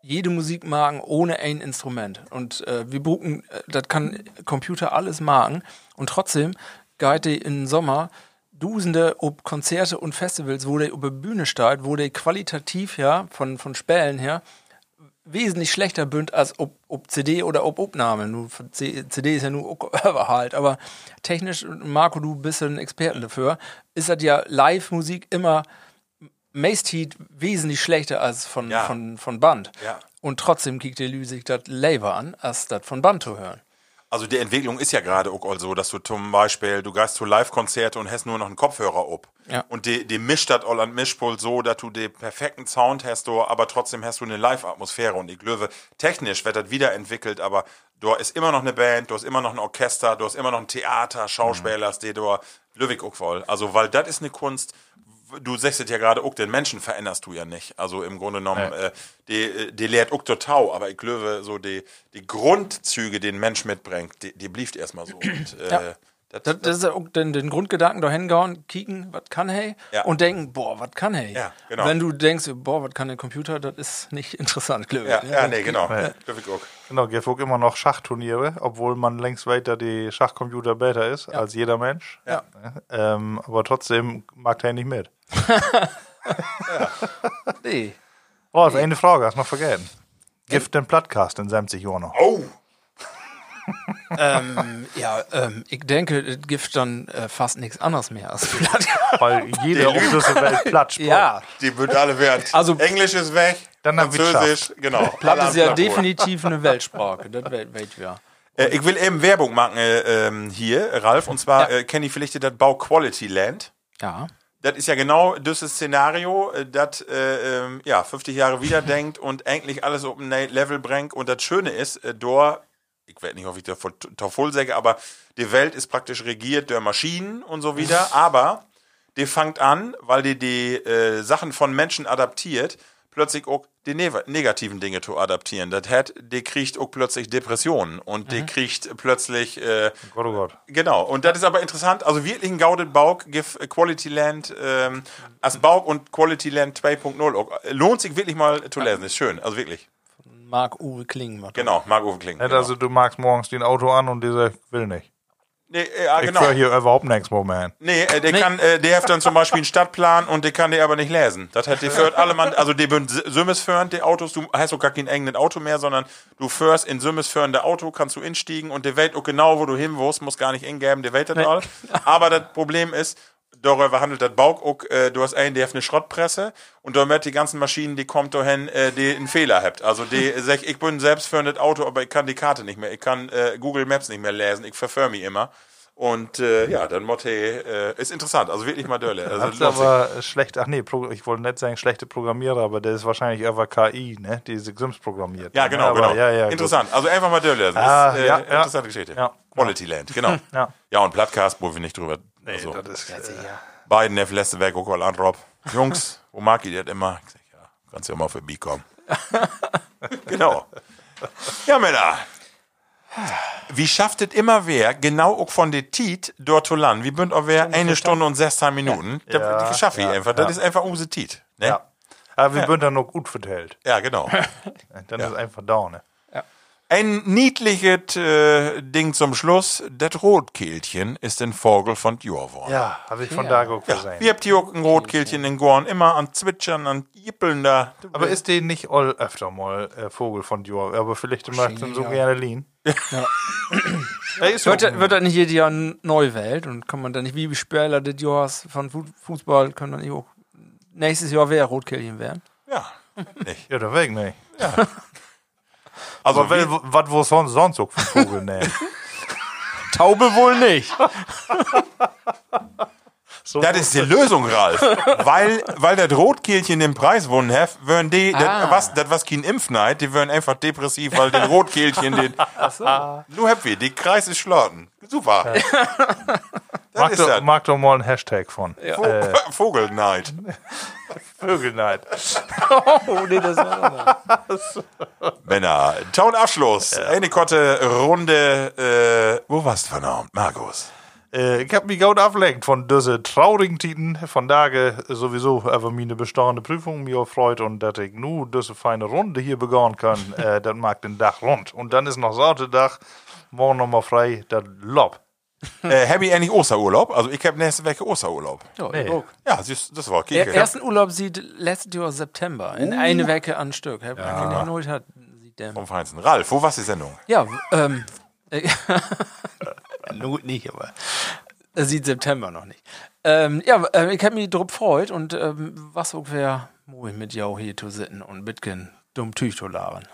jede Musik machen ohne ein Instrument. Und äh, wir brauchen, äh, das kann Computer alles machen. Und trotzdem geht die im Sommer Dusende ob Konzerte und Festivals, wo der über Bühne steht, wo der qualitativ ja von, von Spälen her wesentlich schlechter bünd als ob, ob CD oder ob Aufnahme. Nur CD ist ja nur halt, aber technisch, Marco, du bist ja ein Experten dafür, ist das ja Live-Musik immer meist wesentlich schlechter als von, Ja. von, von Band. Ja. Und trotzdem kriegt der Lü sich das Lever an, als das von Band zu hören. Also die Entwicklung ist ja gerade auch so, dass du zum Beispiel, du gehst zu Live-Konzerte und hast nur noch einen Kopfhörer ob. Ja. Und die, die mischt das all an Mischpult so, dass du den perfekten Sound hast, aber trotzdem hast du eine Live-Atmosphäre. Und ich glaube, technisch wird das wiederentwickelt, aber du ist immer noch eine Band, du hast immer noch ein Orchester, du hast immer noch ein Theater, Schauspieler, mhm. die du Löwig auch voll. Also, weil das ist eine Kunst, du sagst es ja gerade, auch den Menschen veränderst du ja nicht. Also im Grunde genommen, ja. äh, die, die lehrt auch total, aber ich glaube, so die, die Grundzüge, die ein Mensch mitbringt, die, die blieft erstmal so. Und, äh, ja. Das, das, das, ist auch den, den Grundgedanken da hingehauen, kicken, was kann hey? Ja. Und denken, boah, was kann hey? Ja, genau. Wenn du denkst, boah, was kann der Computer, das ist nicht interessant, glaube ich. Ja, ja, nee, genau. Ja. Genau, gibt auch immer noch Schachturniere, obwohl man längst weiter die Schachcomputer besser ist ja. als jeder Mensch. Ja. Ähm, aber trotzdem mag der nicht mit. ja. Nee. Oh, nee. eine Frage, hast du noch vergessen. Gift den Plattcast in 70 Jahren noch. Oh! Ähm, ja, ähm, ich denke, es gibt dann äh, fast nichts anderes mehr als Platt. Weil jeder um diese Welt Platt Ja. Die wird alle werden. Also, Englisch ist weg, dann Französisch, genau. Platt ist ja definitiv eine Weltsprache. Das weiß wir. Äh, ich will eben Werbung machen äh, ähm, hier, Ralf. Und zwar ja. äh, kenne ich vielleicht das Bau Quality Land. Ja. Das ist ja genau das Szenario, äh, das äh, ähm, ja 50 Jahre wieder denkt und eigentlich alles auf ein Level bringt. Und das Schöne ist, äh, dort ich weiß nicht, ob ich da voll sage, aber die Welt ist praktisch regiert durch Maschinen und so wieder. aber die fängt an, weil die die äh, Sachen von Menschen adaptiert, plötzlich auch die ne negativen Dinge zu adaptieren. Das hat, die kriegt auch plötzlich Depressionen und die mhm. kriegt plötzlich. Äh, Gott, oh Gott. Genau. Und das ist aber interessant. Also wirklich ein Gaudet Bauk, give Quality Land, ähm, als Bauk und Quality Land 2.0. Lohnt sich wirklich mal zu lesen. Ist schön. Also wirklich. Marc-Uwe Kling. Genau, Marc-Uwe Kling. Genau. Also du magst morgens den Auto an und dieser will nicht. Nee, äh, ja, genau. Ich höre hier überhaupt nichts Moment. Nee, äh, der nee. kann, äh, der hat dann zum Beispiel einen Stadtplan und der kann der aber nicht lesen. Das hat die führt alle Mann, also die würden Sümmes führen, die Autos, du hast auch gar kein eigenes Auto mehr, sondern du führst in Sümmes führende Auto, kannst du instiegen und der weiß auch genau, wo du hin musst, muss gar nicht ingeben, der weiß das nee. all. Aber das Problem ist, darüber handelt das Bauk auch, äh, du hast einen, der hat eine Schrottpresse und damit die ganzen Maschinen, die kommt dahin, äh, die einen Fehler habt. Also die sag, ich bin selbst für ein Auto, aber ich kann die Karte nicht mehr, ich kann äh, Google Maps nicht mehr lesen, ich verföhr mich immer. Und äh, ja, dann Motte äh, ist interessant, also wirklich mal Dölle. Also aber schlecht, ach nee, ich wollte nicht sagen schlechte Programmierer, aber der ist wahrscheinlich einfach KI, ne, die Sims programmiert. Ja, genau, aber, genau. Ja, ja, interessant, gut. also einfach mal Dölle. Das ah, ist äh, ja, interessante Geschichte. Ja. Quality Land, genau. ja. ja, und Plattcast, wo wir nicht drüber. Nee, also, das ist, äh, beiden der letzte Weg auch an Rob. Jungs, wo mag ich das immer? Ich sag, ja, kannst ja mal für B kommen. genau. Ja, Männer. Wie schafft es immer wer, genau auch von der Tit dort zu landen? Wie bünd auch wer eine Stunde und 16 Minuten? Ja. Das, das schaffe ich einfach. Das ist einfach unsere Tit. Ne? Ja. Aber wir ja. bünd dann noch gut vertellt. Ja, genau. dann ist einfach da, ne? Ein niedliches äh, Ding zum Schluss. Das Rotkehlchen ist ein Vogel von Jorworn. Ja, habe ich von ja. da geguckt ja, Wie habt ihr auch ein Rotkehlchen in Gorn? Immer an Zwitschern, an Jippeln da. Aber ist den nicht all öfter mal äh, Vogel von Jorworn? Aber vielleicht immer so gerne Lean. Ja. ja wird, er, wird er nicht jedes Jahr neu wählt und kann man dann nicht wie Spieler des Jahres von Fußball können dann nicht auch nächstes Jahr wer Rotkehlchen werden? Ja. Nicht. Ja, der Weg nicht. Ja. Also, Aber was wo sonst, sonst so für Vogel nehmen? Taube wohl nicht. So das ist die Lösung, Ralf. weil, weil das Rotkehlchen den Preis gewonnen hat, würden die, ah. das, was, das was kein Impfneid, die würden einfach depressiv, weil den Rotkehlchen den. Ach so. Nur happy, die Kreis ist schlagen. Super. Ja. Mag, doch, mag doch mal ein Hashtag von. Ja. Äh, Vogelneid. Vögelneid. oh, nee, das war Männer, Town Abschluss. Ja. Eine kurze Runde. Äh, wo warst du verdammt, Markus? Äh, ich hab mich gut ablenkt von diesen traurigen Titen. Von daher sowieso einfach meine bestehende Prüfung mir freut und dass ich nur diese feine Runde hier begonnen kann. äh, das mag den Dach rund. Und dann ist noch Sauterdach. Morgen nochmal frei, das Lob äh, habe ich eigentlich Osterurlaub? Also ich habe nächste Woche Osterurlaub. Ja, nee. ja das, das war okay. Der ersten Urlaub sieht letztes Jahr September, in uh. eine Woche an Stück. Ja. Erneut hat, sieht der. Vom Feinsten. Ralf, wo war die Sendung? Ja, ähm, Not nicht, aber sieht September noch nicht. Ähm, ja, äh, ich habe mich drauf gefreut und ähm, was ungefähr, wo ich mit jou hier zu sitzen und mitgen dumm Tüch zu labern.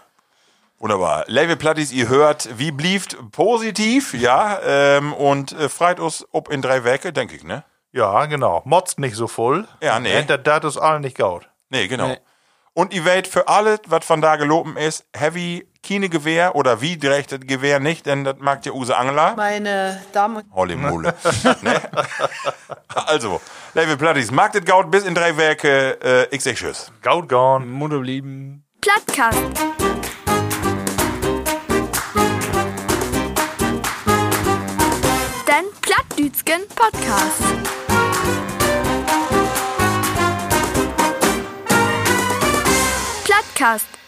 Wunderbar. Level Plattis, ihr hört, wie blieft positiv, ja, ähm, und äh, freit uns ob in drei Werke, denke ich, ne? Ja, genau. Motzt nicht so voll. Ja, nee. Das, das ist allen nicht gaut. Nee, genau. Nee. Und ihr wisst, für alle, was von da geloben ist, heavy keine Gewehr oder wie direkt das Gewehr nicht, denn das mag ja Use Angela. Meine Damen und Holy Mule. ne? Also, Level Plattis, mag das Gaut bis in drei Werke, äh, ich sag Tschüss. Gaut gone. Mutter blieben. Plattkast. Plattdütschen Podcast. Plattkast.